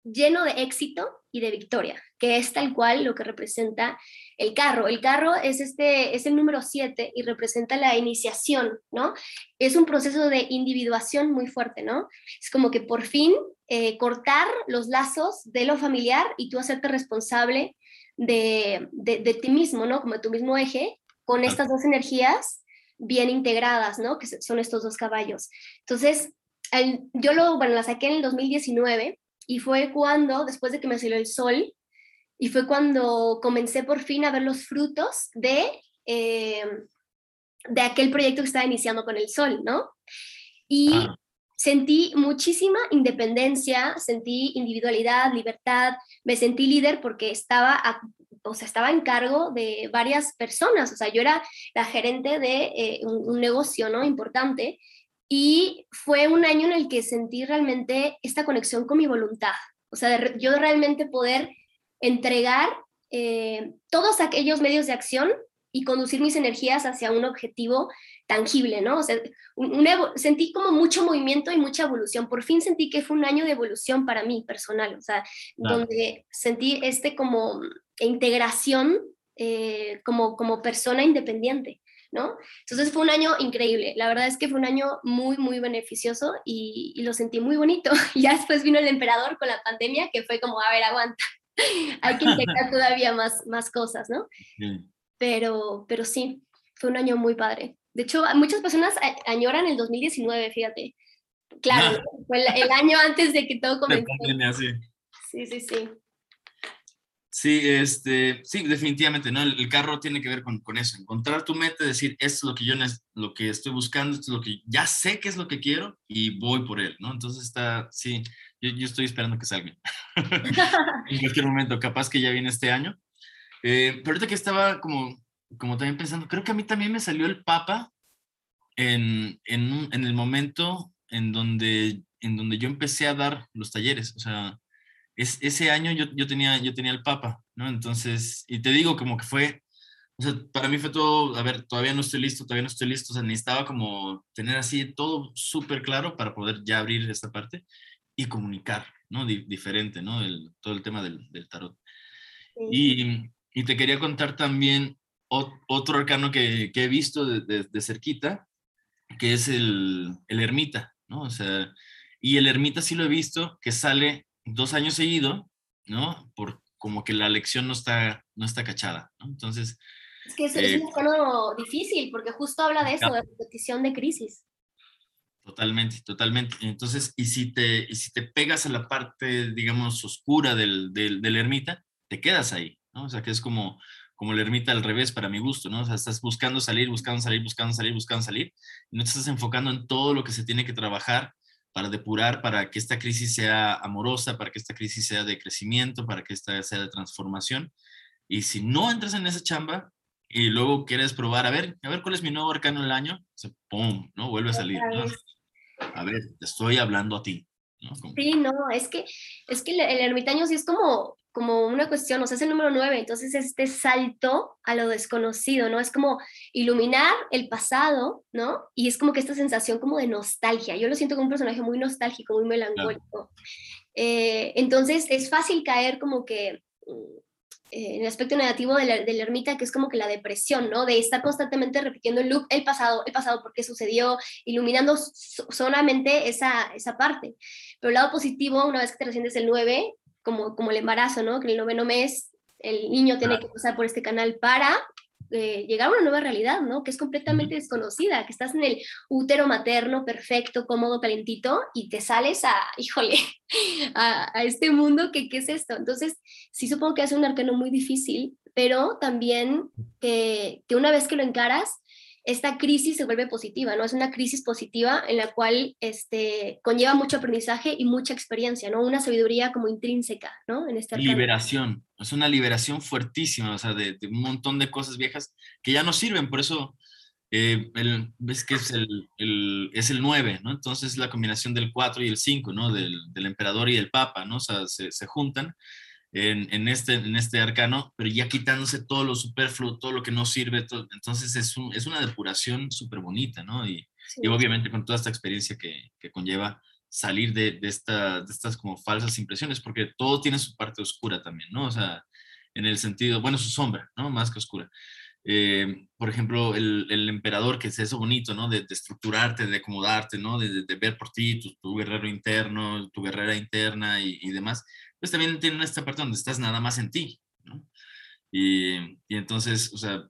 lleno de éxito y de victoria, que es tal cual lo que representa el carro. El carro es, este, es el número 7 y representa la iniciación, ¿no? Es un proceso de individuación muy fuerte, ¿no? Es como que por fin eh, cortar los lazos de lo familiar y tú hacerte responsable de, de, de ti mismo, ¿no? Como de tu mismo eje con estas dos energías bien integradas, ¿no? Que son estos dos caballos. Entonces, yo lo, bueno, la saqué en el 2019 y fue cuando, después de que me salió el sol, y fue cuando comencé por fin a ver los frutos de, eh, de aquel proyecto que estaba iniciando con el sol, ¿no? Y ah. sentí muchísima independencia, sentí individualidad, libertad, me sentí líder porque estaba o sea, estaba en cargo de varias personas, o sea, yo era la gerente de eh, un, negocio, ¿no? Importante, y fue un año en el que sentí realmente esta conexión con mi voluntad, o sea, yo realmente poder entregar eh, todos aquellos medios de acción y conducir mis energías hacia un objetivo tangible, ¿no? O sea, sentí como mucho movimiento y mucha evolución. Por fin sentí que fue un año de evolución para mí personal, o sea, donde sentí este como integración eh, como, como persona independiente, ¿no? Entonces fue un año increíble, la verdad es que fue un año muy, muy beneficioso y, lo sentí muy bonito. *laughs* ya después vino el emperador con la pandemia, que fue como, a ver, aguanta, *laughs* hay que integrar todavía más, más cosas, ¿no? Pero, pero sí, fue un año muy padre. De hecho, muchas personas añoran el 2019, fíjate. Claro, fue el, año antes de que todo comenzó. Sí, sí, sí. Sí, este, sí, definitivamente, ¿no? El, carro tiene que ver con, con, eso, encontrar tu meta, decir, esto es lo que yo lo que estoy buscando, es lo que ya sé que es lo que quiero y voy por él, ¿no? Entonces está, sí, yo, yo estoy esperando que salga *laughs* en cualquier momento, capaz que ya viene este año. Eh, pero ahorita que estaba como, como también pensando, creo que a mí también me salió el Papa en, en, en el momento en donde, en donde yo empecé a dar los talleres, o sea, es, ese año yo, yo, tenía, yo tenía el Papa, ¿no? Entonces, y te digo como que fue, o sea, para mí fue todo, a ver, todavía no estoy listo, todavía no estoy listo, o sea, necesitaba como tener así todo súper claro para poder ya abrir esta parte y comunicar, ¿no? diferente, ¿no? El, todo el tema del, del tarot. Y, y, te quería contar también otro arcano que, que he visto de, de, cerquita, que es el, el ermita, ¿no? O sea, y el ermita sí lo he visto, que sale dos años seguido, ¿no? Por como que la lección no está, no está cachada, ¿no? Entonces... Es que es, es un tono eh, difícil, porque justo habla de eso, de repetición de crisis. Totalmente, totalmente. Entonces, y si te, y si te pegas a la parte, digamos, oscura del, del, del ermita, te quedas ahí, ¿no? O sea, que es como, como la ermita al revés para mi gusto, ¿no? O sea, estás buscando salir, buscando salir, buscando salir, buscando salir, y no te estás enfocando en todo lo que se tiene que trabajar para depurar, para que esta crisis sea amorosa, para que esta crisis sea de crecimiento, para que esta sea de transformación. Y si no entras en esa chamba y luego quieres probar, a ver, a ver cuál es mi nuevo arcano del año, se, ¡pum! ¿no? Vuelve a salir. ¿no? A ver, te estoy hablando a ti. ¿no? Sí, no, es que, es que el, el ermitaño sí es como como una cuestión, o sea, es el número nueve, entonces este salto a lo desconocido, ¿no? Es como iluminar el pasado, ¿no? Y es como que esta sensación como de nostalgia. Yo lo siento como un personaje muy nostálgico, muy melancólico. Eh, entonces es fácil caer como que mm, en el aspecto negativo de la, de la, ermita, que es como que la depresión, ¿no? De estar constantemente repitiendo el loop, el pasado, el pasado, por qué sucedió, iluminando solamente esa, esa parte. Pero el lado positivo, una vez que te recientes el 9, como, como el embarazo, ¿no? Que en el noveno mes el niño tiene que pasar por este canal para eh, llegar a una nueva realidad, ¿no? Que es completamente desconocida, que estás en el útero materno perfecto, cómodo, calentito, y te sales a, híjole, *laughs* a, a este mundo que qué es esto. Entonces, sí supongo que es un arcano muy difícil, pero también que, que una vez que lo encaras, esta crisis se vuelve positiva, ¿no? Es una crisis positiva en la cual este, conlleva mucho aprendizaje y mucha experiencia, ¿no? Una sabiduría como intrínseca, ¿no? En este liberación, es una liberación fuertísima, o sea, de, de, un montón de cosas viejas que ya no sirven, por eso eh, el, ves que es el, el, es el 9, ¿no? Entonces la combinación del 4 y el 5, ¿no? Del, del emperador y el papa, ¿no? O sea, se, se juntan en, en, este, en este arcano, pero ya quitándose todo lo superfluo, todo lo que no sirve. Todo, entonces es, un, es, una depuración súper bonita, ¿no? Y, sí. y, obviamente con toda esta experiencia que, que conlleva salir de, de, esta, de, estas como falsas impresiones, porque todo tiene su parte oscura también, ¿no? O sea, en el sentido, bueno, su sombra, ¿no? Más que oscura. Eh, por ejemplo, el, el, emperador, que es eso bonito, ¿no? De, de estructurarte, de acomodarte, ¿no? De, de ver por ti, tu, tu, guerrero interno, tu guerrera interna y, y demás pues también tienen esta parte donde estás nada más en ti, ¿no? Y, y entonces, o sea,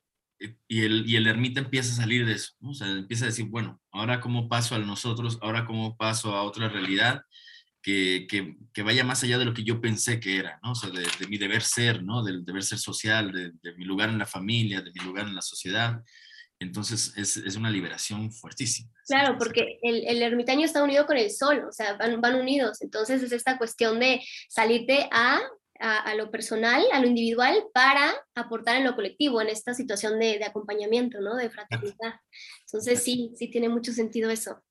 y el, y el ermita empieza a salir de eso, ¿no? O sea, empieza a decir, bueno, ahora cómo paso a nosotros, ahora cómo paso a otra realidad que, que, vaya más allá de lo que yo pensé que era, ¿no? O sea, de, mi deber ser, ¿no? Del deber ser social, de, mi lugar en la familia, de mi lugar en la sociedad. Entonces es, es una liberación fuertísima. Claro, porque el, el, ermitaño está unido con el sol, o sea, van, van unidos. Entonces es esta cuestión de salirte a, a, a, lo personal, a lo individual, para aportar en lo colectivo, en esta situación de, de acompañamiento, ¿no? De fraternidad. Entonces sí, sí tiene mucho sentido eso.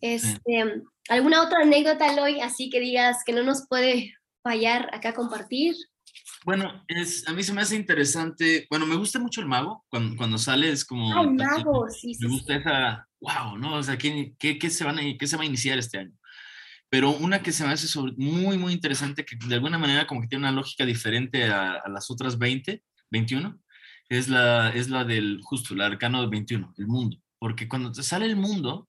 Este, ¿Alguna otra anécdota, Eloy, así que digas que no nos puede fallar acá compartir? Bueno, es, a mí se me hace interesante, bueno, me gusta mucho el mago, cuando, cuando sale es como... ¡Ay, mago! Sí, me gusta sí. esa, wow, ¿no? O sea, ¿qué, qué, qué, se van a, ¿qué se va a iniciar este año? Pero una que se me hace sobre, muy, muy interesante, que de alguna manera como que tiene una lógica diferente a, a las otras 20, 21, es la, es la del, justo, el arcano del 21, el mundo. Porque cuando te sale el mundo,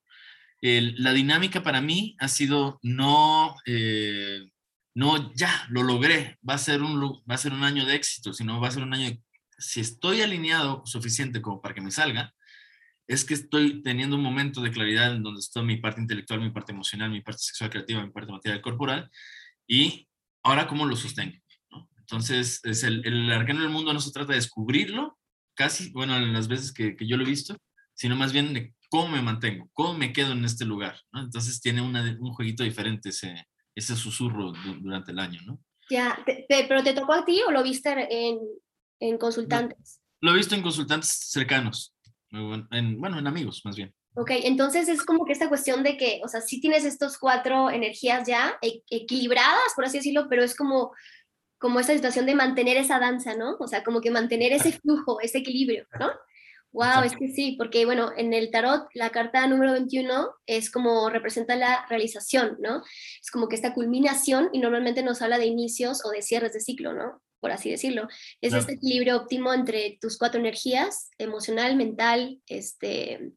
el, la dinámica para mí ha sido no... Eh, no, ya, lo logré, va a, ser un, va a ser un año de éxito, sino va a ser un año, de, si estoy alineado suficiente como para que me salga, es que estoy teniendo un momento de claridad en donde está mi parte intelectual, mi parte emocional, mi parte sexual creativa, mi parte material corporal, y ahora cómo lo sostengo. Entonces, es el, el arcano del mundo no se trata de descubrirlo, casi, bueno, en las veces que, yo lo he visto, sino más bien de cómo me mantengo, cómo me quedo en este lugar. Entonces tiene una, un jueguito diferente ese, ese susurro durante el año, ¿no? Ya, te, te, pero ¿te tocó a ti o lo viste en, en consultantes? Lo he visto en consultantes cercanos, en, bueno, en amigos más bien. Ok, entonces es como que esta cuestión de que, o sea, sí tienes estos cuatro energías ya e equilibradas, por así decirlo, pero es como, como esta situación de mantener esa danza, ¿no? O sea, como que mantener ese flujo, ese equilibrio, ¿no? Wow, es que sí, porque bueno, en el tarot la carta número 21 es como representa la realización, ¿no? Es como que esta culminación y normalmente nos habla de inicios o de cierres de ciclo, ¿no? Por así decirlo. Es este equilibrio óptimo entre tus cuatro energías, emocional, mental, este,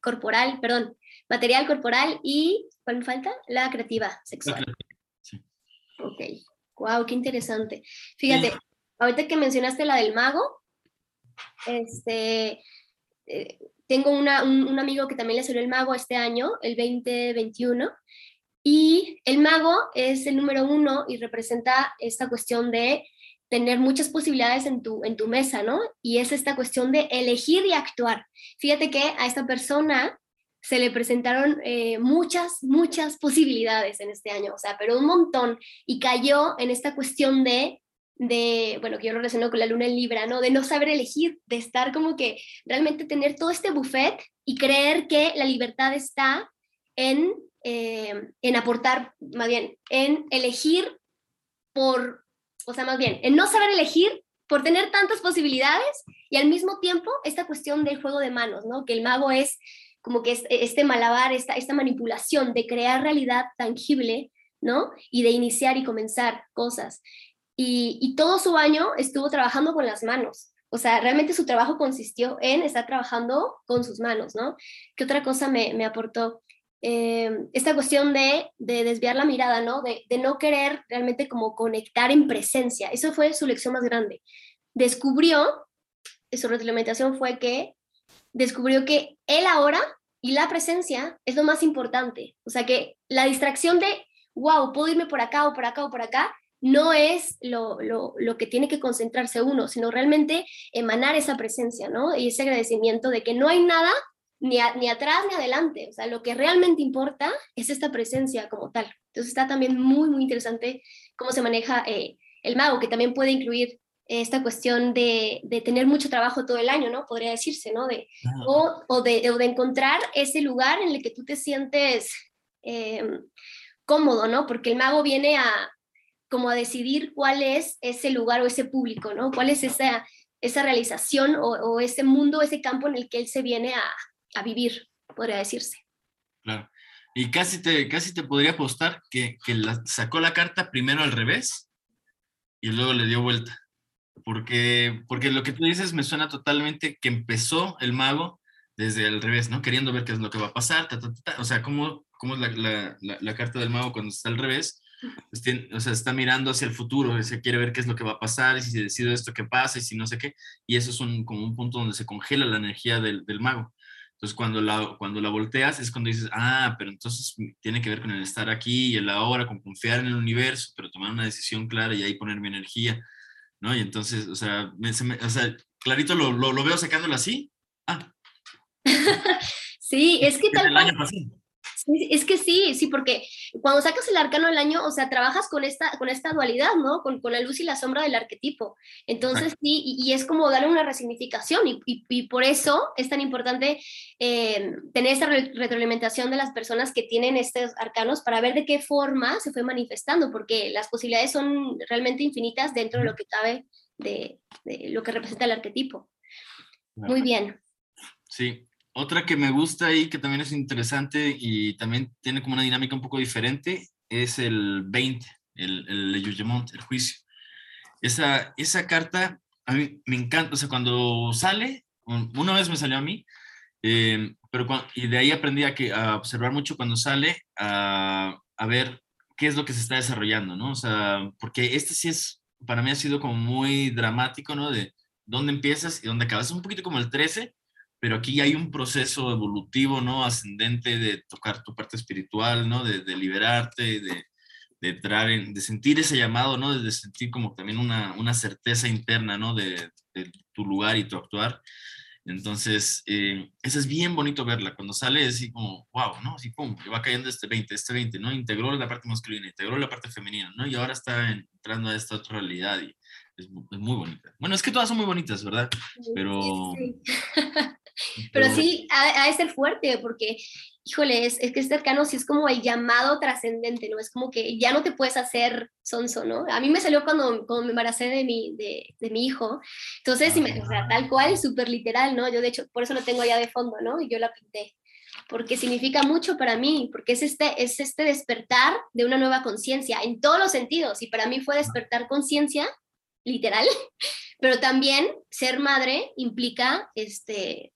corporal, perdón, material, corporal y, ¿cuál me falta? La creativa, sexual. Sí. Ok, wow, qué interesante. Fíjate, sí. ahorita que mencionaste la del mago, este, eh, tengo un, amigo que también le salió el mago este año, el 2021, y el mago es el número uno y representa esta cuestión de tener muchas posibilidades en tu, en tu mesa, ¿no? Y es esta cuestión de elegir y actuar. Fíjate que a esta persona se le presentaron eh, muchas, muchas posibilidades en este año, o sea, pero un montón, y cayó en esta cuestión de, de, bueno, que yo lo relaciono con la luna en Libra, ¿no? De no saber elegir, de estar como que realmente tener todo este buffet y creer que la libertad está en, eh, en aportar, más bien, en elegir por, o sea, más bien, en no saber elegir por tener tantas posibilidades y al mismo tiempo esta cuestión del juego de manos, ¿no? Que el mago es como que este malabar, esta, esta manipulación de crear realidad tangible, ¿no? Y de iniciar y comenzar cosas. Y, todo su año estuvo trabajando con las manos. O sea, realmente su trabajo consistió en estar trabajando con sus manos, ¿no? ¿Qué otra cosa me, aportó? Eh, esta cuestión de, de, desviar la mirada, ¿no? De, de, no querer realmente como conectar en presencia. Eso fue su lección más grande. Descubrió, su retroalimentación fue que descubrió que él ahora y la presencia es lo más importante. O sea que la distracción de, wow, puedo irme por acá o por acá o por acá, no es lo, lo, lo, que tiene que concentrarse uno, sino realmente emanar esa presencia, ¿no? Y ese agradecimiento de que no hay nada ni, ni atrás ni adelante. O sea, lo que realmente importa es esta presencia como tal. Entonces está también muy, muy interesante cómo se maneja eh, el mago, que también puede incluir esta cuestión de, de, tener mucho trabajo todo el año, ¿no? Podría decirse, ¿no? De, o, o, de, o de encontrar ese lugar en el que tú te sientes eh, cómodo, ¿no? Porque el mago viene a como a decidir cuál es ese lugar o ese público, ¿no? Cuál es esa, esa realización o, ese mundo, ese campo en el que él se viene a, a vivir, podría decirse. Claro. Y casi te, casi te podría apostar que, que la, sacó la carta primero al revés y luego le dio vuelta porque, porque lo que tú dices me suena totalmente que empezó el mago desde el revés, ¿no? Queriendo ver qué es lo que va a pasar, ta, ta, ta, o sea, cómo, cómo es la, la, la, carta del mago cuando está al revés, pues tiene, o sea, está mirando hacia el futuro, se quiere ver qué es lo que va a pasar, y si decido esto, qué pasa, y si no sé qué, y eso es un, como un punto donde se congela la energía del, del mago. Entonces, cuando la, cuando la volteas es cuando dices, ah, pero entonces tiene que ver con el estar aquí y el ahora, con confiar en el universo, pero tomar una decisión clara y ahí poner mi energía. ¿no? Y entonces, o sea, me, me, o sea clarito lo, lo, lo, veo sacándolo así. Ah. *laughs* sí, es que tal cual. Es que sí, sí, porque cuando sacas el arcano del año, o sea, trabajas con esta, con esta dualidad, ¿no? Con, con la luz y la sombra del arquetipo. Entonces, sí, y, y, es como darle una resignificación, y, y, y por eso es tan importante eh, tener esta re retroalimentación de las personas que tienen estos arcanos para ver de qué forma se fue manifestando, porque las posibilidades son realmente infinitas dentro de lo que cabe de, de lo que representa el arquetipo. Muy bien. Sí, otra que me gusta y que también es interesante y también tiene como una dinámica un poco diferente es el 20, el, el el juicio. Esa, esa carta a mí me encanta, o sea, cuando sale, una vez me salió a mí, eh, pero cuando, y de ahí aprendí a, que, a observar mucho cuando sale, a, a ver qué es lo que se está desarrollando, ¿no? O sea, porque este sí es, para mí ha sido como muy dramático, ¿no? De dónde empiezas y dónde acabas. Es un poquito como el 13, pero aquí hay un proceso evolutivo, ¿no? Ascendente de tocar tu parte espiritual, ¿no? De, de liberarte, de, de, entrar en, de sentir ese llamado, ¿no? De sentir como también una, una certeza interna, ¿no? De, de, tu lugar y tu actuar. Entonces, eh, eso es bien bonito verla. Cuando sale así como, wow, ¿no? Así, pum, y va cayendo este 20, este 20, ¿no? Integró la parte masculina, integró la parte femenina, ¿no? Y ahora está entrando a esta otra realidad y es, es muy bonita. Bueno, es que todas son muy bonitas, ¿verdad? Pero... Sí, sí. *laughs* Pero sí, ha, ha, de ser fuerte, porque, híjole, es, es que este arcano sí es como el llamado trascendente, ¿no? Es como que ya no te puedes hacer sonso, ¿no? A mí me salió cuando, cuando me embaracé de mi, de, de mi hijo, entonces, me, o sea, tal cual, súper literal, ¿no? Yo, de hecho, por eso lo tengo allá de fondo, ¿no? Y yo la pinté porque significa mucho para mí, porque es este, es este despertar de una nueva conciencia en todos los sentidos, y para mí fue despertar conciencia, literal, *laughs* pero también ser madre implica este,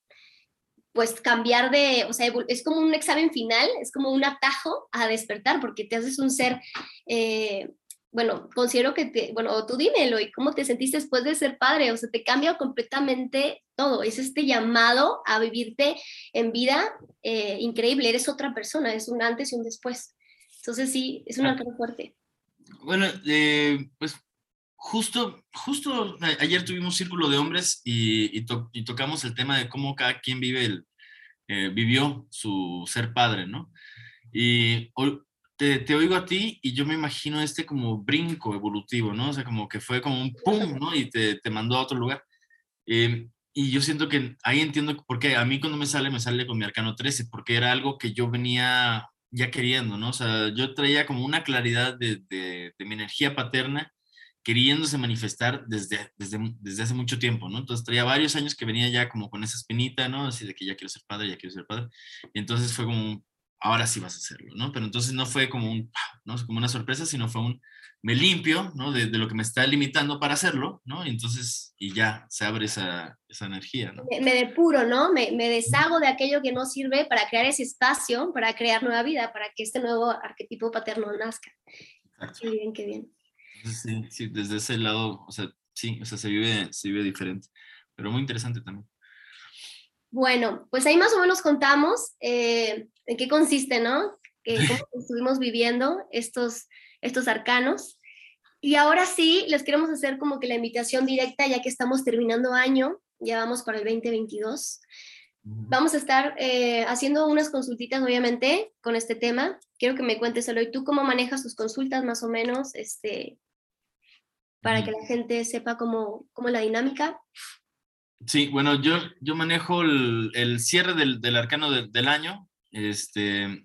pues cambiar de, o sea, es como un examen final, es como un atajo a despertar, porque te haces un ser, eh, bueno, considero que te, bueno, tú dímelo, ¿y cómo te sentiste después de ser padre? O sea, te cambia completamente todo, es este llamado a vivirte en vida eh, increíble, eres otra persona, es un antes y un después. Entonces sí, es un alcance fuerte. Bueno, eh, pues justo, justo ayer tuvimos un círculo de hombres y, y, tocamos el tema de cómo cada quien vive el, eh, vivió su ser padre, ¿no? Y te, te, oigo a ti y yo me imagino este como brinco evolutivo, ¿no? O sea, como que fue como un pum, ¿no? Y te, te mandó a otro lugar. Eh, y yo siento que ahí entiendo por qué a mí cuando me sale, me sale con mi arcano 13, porque era algo que yo venía ya queriendo, ¿no? O sea, yo traía como una claridad de, de mi energía paterna queriéndose manifestar desde, desde, desde hace mucho tiempo, ¿no? Entonces traía varios años que venía ya como con esa espinita, ¿no? Así de que ya quiero ser padre, ya quiero ser padre. Y entonces fue como, ahora sí vas a hacerlo, ¿no? Pero entonces no fue como un, ¿no? Como una sorpresa, sino fue un, me limpio, ¿no? De, de lo que me está limitando para hacerlo, ¿no? Y entonces, y ya se abre esa, esa energía, ¿no? Me, depuro, ¿no? Me, me, deshago de aquello que no sirve para crear ese espacio, para crear nueva vida, para que este nuevo arquetipo paterno nazca. Exacto. Qué bien, qué bien. Sí, sí, desde ese lado, o sea, sí, o sea, se vive, se vive diferente, pero muy interesante también. Bueno, pues ahí más o menos contamos eh, en qué consiste, ¿no? Que, cómo *laughs* estuvimos viviendo estos, estos arcanos. Y ahora sí, les queremos hacer como que la invitación directa, ya que estamos terminando año, ya vamos para el 2022. Vamos a estar eh, haciendo unas consultitas, obviamente, con este tema. Quiero que me cuentes, Eloy, tú cómo manejas tus consultas más o menos, este, para que la gente sepa cómo, cómo la dinámica. Sí, bueno, yo, yo manejo el, el cierre del, del arcano del año. Este,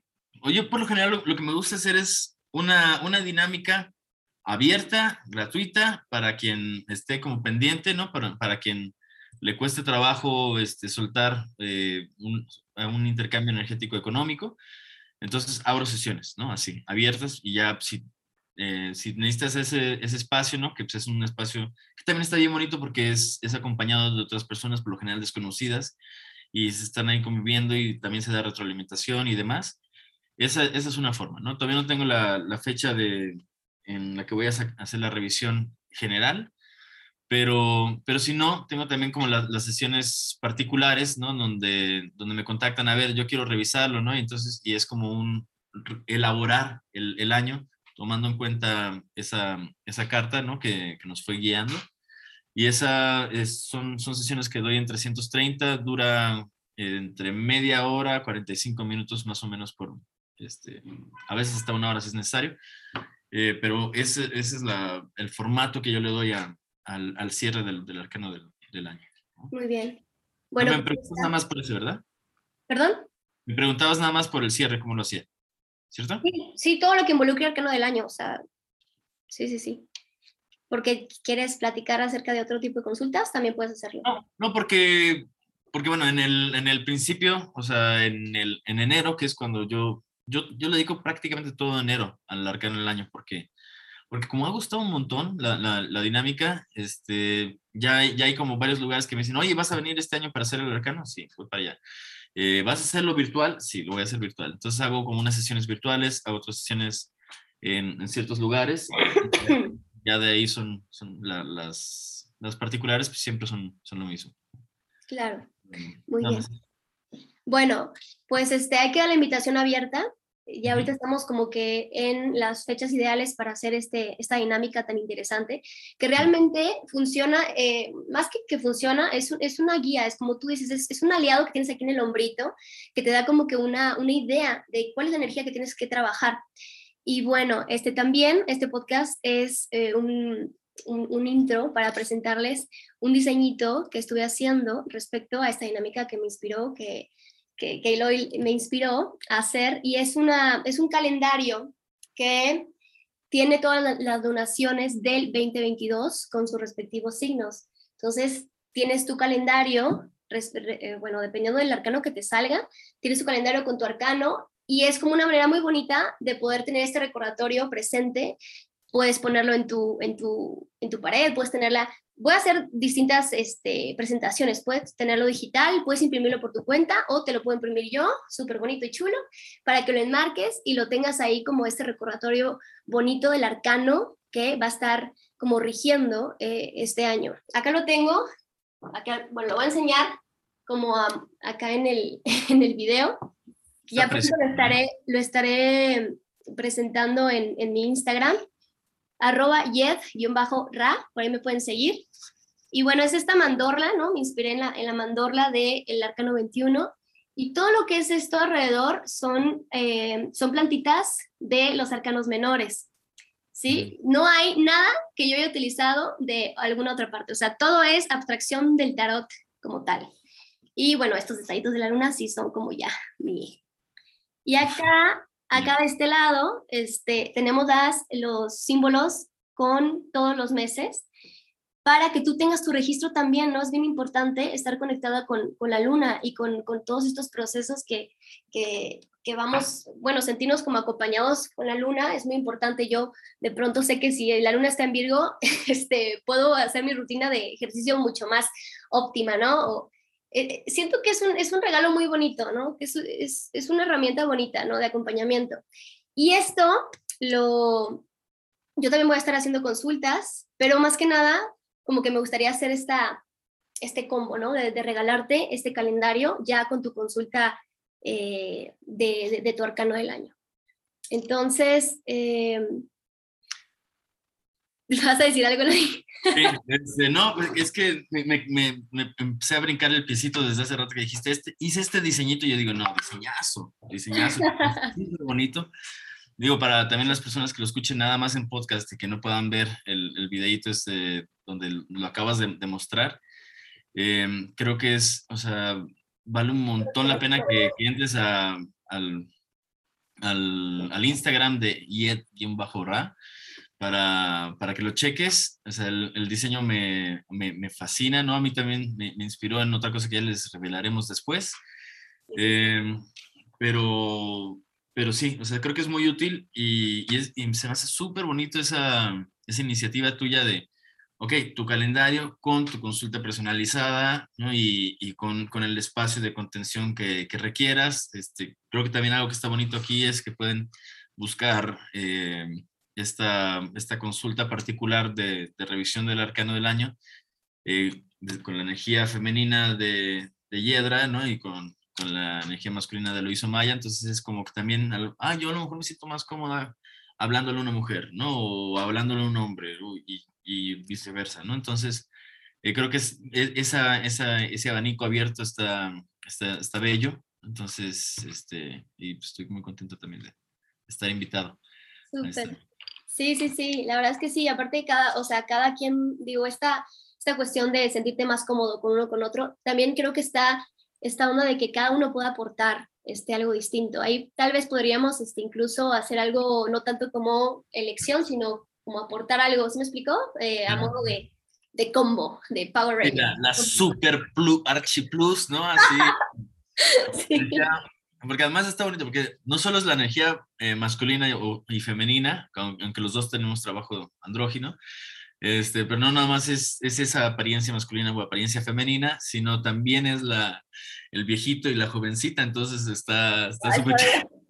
yo por lo general lo, que me gusta hacer es una, una dinámica abierta, gratuita, para quien esté como pendiente, ¿no? Para, para quien le cueste trabajo este, soltar eh, un, un, intercambio energético económico. Entonces abro sesiones, ¿no? Así, abiertas y ya si eh, si necesitas ese, ese, espacio, ¿no? Que pues, es un espacio que también está bien bonito porque es, es acompañado de otras personas, por lo general desconocidas, y se están ahí conviviendo y también se da retroalimentación y demás. Esa, esa es una forma, ¿no? Todavía no tengo la, la, fecha de, en la que voy a hacer la revisión general, pero, pero si no, tengo también como las sesiones particulares, ¿no? Donde, donde me contactan, a ver, yo quiero revisarlo, ¿no? Y entonces, y es como un elaborar el, el año tomando en cuenta esa, esa carta ¿no? que, que, nos fue guiando. Y esa son, son sesiones que doy en 330, dura entre media hora, 45 minutos más o menos por, este, a veces hasta una hora si es necesario, eh, pero ese, ese es la, el formato que yo le doy a, al, al, cierre del, del arcano del, del año. ¿no? Muy bien. Bueno, me preguntabas nada más por eso, ¿verdad? ¿Perdón? Me preguntabas nada más por el cierre, cómo lo hacía. ¿Cierto? Sí, sí, todo lo que involucre arcano del año, o sea, sí, sí, sí. Porque quieres platicar acerca de otro tipo de consultas, también puedes hacerlo. No, no porque, porque bueno, en el, en el principio, o sea, en, el, en enero, que es cuando yo, yo, yo le dedico prácticamente todo enero al arcano del año, porque, porque como ha gustado un montón la, la, la dinámica, este, ya, ya hay como varios lugares que me dicen, oye, ¿vas a venir este año para hacer el arcano? Sí, fue para allá. Eh, ¿Vas a hacerlo virtual? Sí, lo voy a hacer virtual. Entonces hago como unas sesiones virtuales, hago otras sesiones en, en ciertos lugares. *coughs* ya de ahí son, son la, las, las, particulares, pues siempre son, son lo mismo. Claro, mm, muy bien. Bueno, pues este, hay que dar la invitación abierta y ahorita estamos como que en las fechas ideales para hacer este, esta dinámica tan interesante, que realmente funciona, eh, más que que funciona, es, es una guía, es como tú dices, es, es, un aliado que tienes aquí en el hombrito, que te da como que una, una idea de cuál es la energía que tienes que trabajar. Y bueno, este también, este podcast es eh, un, un, un, intro para presentarles un diseñito que estuve haciendo respecto a esta dinámica que me inspiró, que que, Eloy me inspiró a hacer y es, una, es un calendario que tiene todas las donaciones del 2022 con sus respectivos signos. Entonces, tienes tu calendario, eh, bueno, dependiendo del arcano que te salga, tienes tu calendario con tu arcano y es como una manera muy bonita de poder tener este recordatorio presente. Puedes ponerlo en tu, en tu, en tu pared, puedes tenerla voy a hacer distintas este, presentaciones. Puedes tenerlo digital, puedes imprimirlo por tu cuenta o te lo puedo imprimir yo, súper bonito y chulo, para que lo enmarques y lo tengas ahí como este recordatorio bonito del arcano que va a estar como rigiendo eh, este año. Acá lo tengo, acá, bueno, lo voy a enseñar como acá en el, *laughs* en el video. Ya pronto lo estaré, lo estaré presentando en, en mi Instagram arroba yed-ra, por ahí me pueden seguir. Y bueno, es esta mandorla, ¿no? Me inspiré en la, en la mandorla del el Arcano 21. Y todo lo que es esto alrededor son, eh, son plantitas de los arcanos menores. ¿Sí? No hay nada que yo haya utilizado de alguna otra parte. O sea, todo es abstracción del tarot como tal. Y bueno, estos detallitos de la luna sí son como ya mi. Y acá, acá de este lado, este, tenemos las, los símbolos con todos los meses para que tú tengas tu registro también, ¿no? Es bien importante estar conectada con, con la luna y con, con, todos estos procesos que, que, que, vamos, bueno, sentirnos como acompañados con la luna es muy importante. Yo de pronto sé que si la luna está en Virgo, *laughs* este, puedo hacer mi rutina de ejercicio mucho más óptima, ¿no? O, eh, siento que es un, es un regalo muy bonito, ¿no? Es, es, es una herramienta bonita, ¿no? De acompañamiento. Y esto lo... Yo también voy a estar haciendo consultas, pero más que nada como que me gustaría hacer esta, este combo, ¿no? De, regalarte este calendario ya con tu consulta eh, de, de, tu arcano del año. Entonces, eh, *laughs* ¿vas a decir algo, Sí, este, no, es que me, me, me, empecé a brincar el piecito desde hace rato que dijiste, este, hice este diseñito y yo digo, no, diseñazo, diseñazo, *laughs* muy bonito. Digo, para también las personas que lo escuchen nada más en podcast y que no puedan ver el, el videito este donde lo acabas de, mostrar, em, creo que es, o sea, vale un montón la pena que, entres a, al, al, al, Instagram de Yet-Ra para, para que lo cheques. O sea, el, el diseño me, me, me, fascina, ¿no? A mí también me, me, inspiró en otra cosa que ya les revelaremos después. Eh, pero pero sí, o sea, creo que es muy útil y, se me hace súper bonito esa, esa iniciativa tuya de, ok, tu calendario con tu consulta personalizada ¿no? y, y con, con, el espacio de contención que, que, requieras. Este, creo que también algo que está bonito aquí es que pueden buscar eh, esta, esta consulta particular de, de, revisión del arcano del año eh, con la energía femenina de, de Hiedra ¿no? y con con la energía masculina de Luis Maya, entonces es como que también, ah, yo a lo mejor me siento más cómoda hablándole a una mujer, ¿no? O hablándole a un hombre y, y viceversa, ¿no? Entonces, eh, creo que es, e, esa, esa, ese abanico abierto está, está, está, bello, entonces, este, y estoy muy contento también de estar invitado. Súper. Sí, sí, sí, la verdad es que sí, aparte de cada, o sea, cada quien, digo, esta, esta cuestión de sentirte más cómodo con uno con otro, también creo que está esta onda de que cada uno pueda aportar este, algo distinto. Ahí tal vez podríamos este, incluso hacer algo no tanto como elección, sino como aportar algo, ¿se me explicó? Eh, a modo de, de, combo, de Power Rangers. La, la, Super plus, Archie Plus, ¿no? Así. *laughs* sí. Porque además está bonito, porque no solo es la energía eh, masculina y, y, femenina, aunque los dos tenemos trabajo andrógino, este, pero no nada más es, es, esa apariencia masculina o apariencia femenina, sino también es la, el viejito y la jovencita, entonces está súper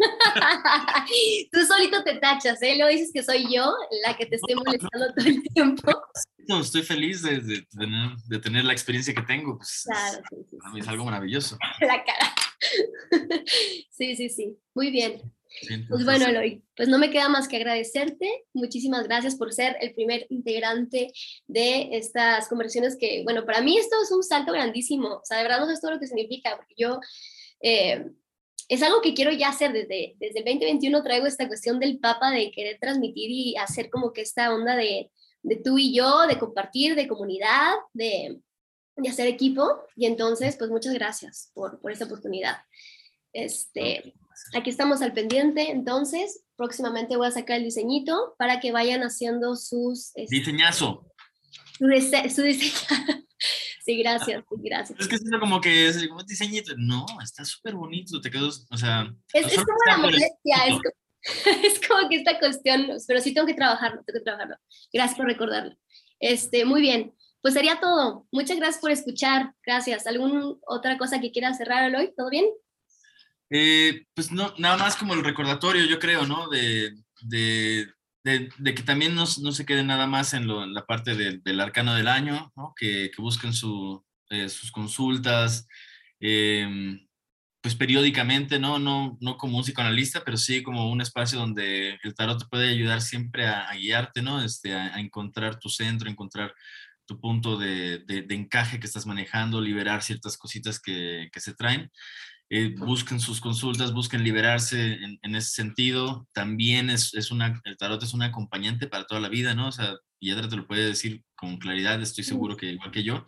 *laughs* Tú solito te tachas, ¿eh? Luego dices que soy yo la que te estoy molestando todo el tiempo. *laughs* No, estoy feliz de, de, tener, de, tener, la experiencia que tengo, pues claro, sí, sí, es algo maravilloso. *laughs* La cara. *laughs* Sí, sí, sí, muy bien pues bueno, Eloy, pues no me queda más que agradecerte. Muchísimas gracias por ser el primer integrante de estas conversaciones que, bueno, para mí esto es un salto grandísimo. O sea, de verdad no sé todo lo que significa, porque yo... Eh, es algo que quiero ya hacer desde, desde el 2021 traigo esta cuestión del Papa de querer transmitir y hacer como que esta onda de, de tú y yo, de compartir, de comunidad, de, de hacer equipo. Y entonces, pues muchas gracias por, por esta oportunidad. Este, Aquí estamos al pendiente, entonces próximamente voy a sacar el diseñito para que vayan haciendo sus... Este, Diseñazo. Su, diseño. *laughs* sí, gracias, sí, gracias. Es que es como que es como diseñito. No, está súper bonito, te quedo, o sea... Es, es como la molestia, es como, *laughs* es como, que esta cuestión, pero sí tengo que trabajarlo, tengo que trabajarlo. Gracias por recordarlo. Este, muy bien, pues sería todo. Muchas gracias por escuchar, gracias. ¿Alguna otra cosa que quieras cerrar hoy? ¿Todo bien? Eh, pues no, nada más como el recordatorio, yo creo, ¿no? De, de, de, que también no, no, se quede nada más en, lo, en la parte del arcano del año, ¿no? Que, que busquen su, eh, sus consultas, em, pues periódicamente, ¿no? No, no como un psicoanalista, pero sí como un espacio donde el tarot te puede ayudar siempre a, guiarte, ¿no? Este, a, encontrar tu centro, encontrar tu punto de, de, encaje que estás manejando, liberar ciertas cositas que, que se traen. Eh, busquen sus consultas, busquen liberarse en, en ese sentido. También es, es, una, el tarot es un acompañante para toda la vida, ¿no? O sea, Yadra te lo puede decir con claridad, estoy seguro que igual que yo,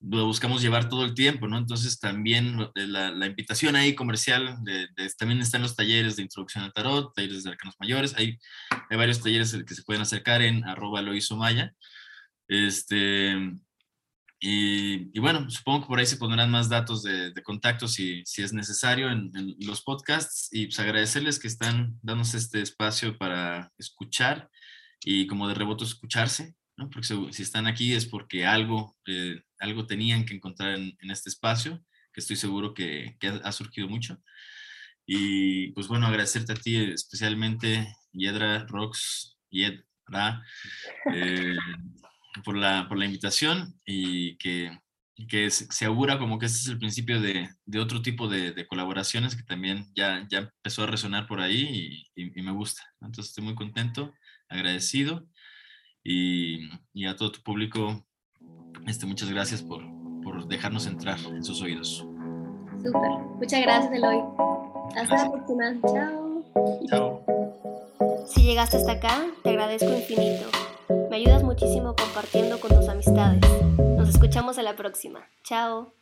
lo buscamos llevar todo el tiempo, ¿no? Entonces también la, la invitación ahí comercial, de, también están los talleres de introducción al tarot, talleres de arcanos mayores, hay, hay varios talleres que se pueden acercar en arroba lo hizo Maya. Este, y, y, bueno, supongo que por ahí se pondrán más datos de, de contacto si, si, es necesario en, en, los podcasts y pues agradecerles que están dándose este espacio para escuchar y como de reboto escucharse, ¿no? Porque si están aquí es porque algo... Eh, algo tenían que encontrar en, este espacio, que estoy seguro que, ha, surgido mucho. Y pues bueno, agradecerte a ti especialmente, Yedra, Rox, Yedra, eh, por, la, por la invitación y que, que se, augura como que este es el principio de, de otro tipo de, colaboraciones que también ya, ya empezó a resonar por ahí y, y me gusta. Entonces estoy muy contento, agradecido y, y a todo tu público este, muchas gracias por, por dejarnos entrar en sus oídos. Súper. Muchas gracias, Eloy. Hasta la próxima. Chao. Chao. Si llegaste hasta acá, te agradezco infinito. Me ayudas muchísimo compartiendo con tus amistades. Nos escuchamos en la próxima. Chao.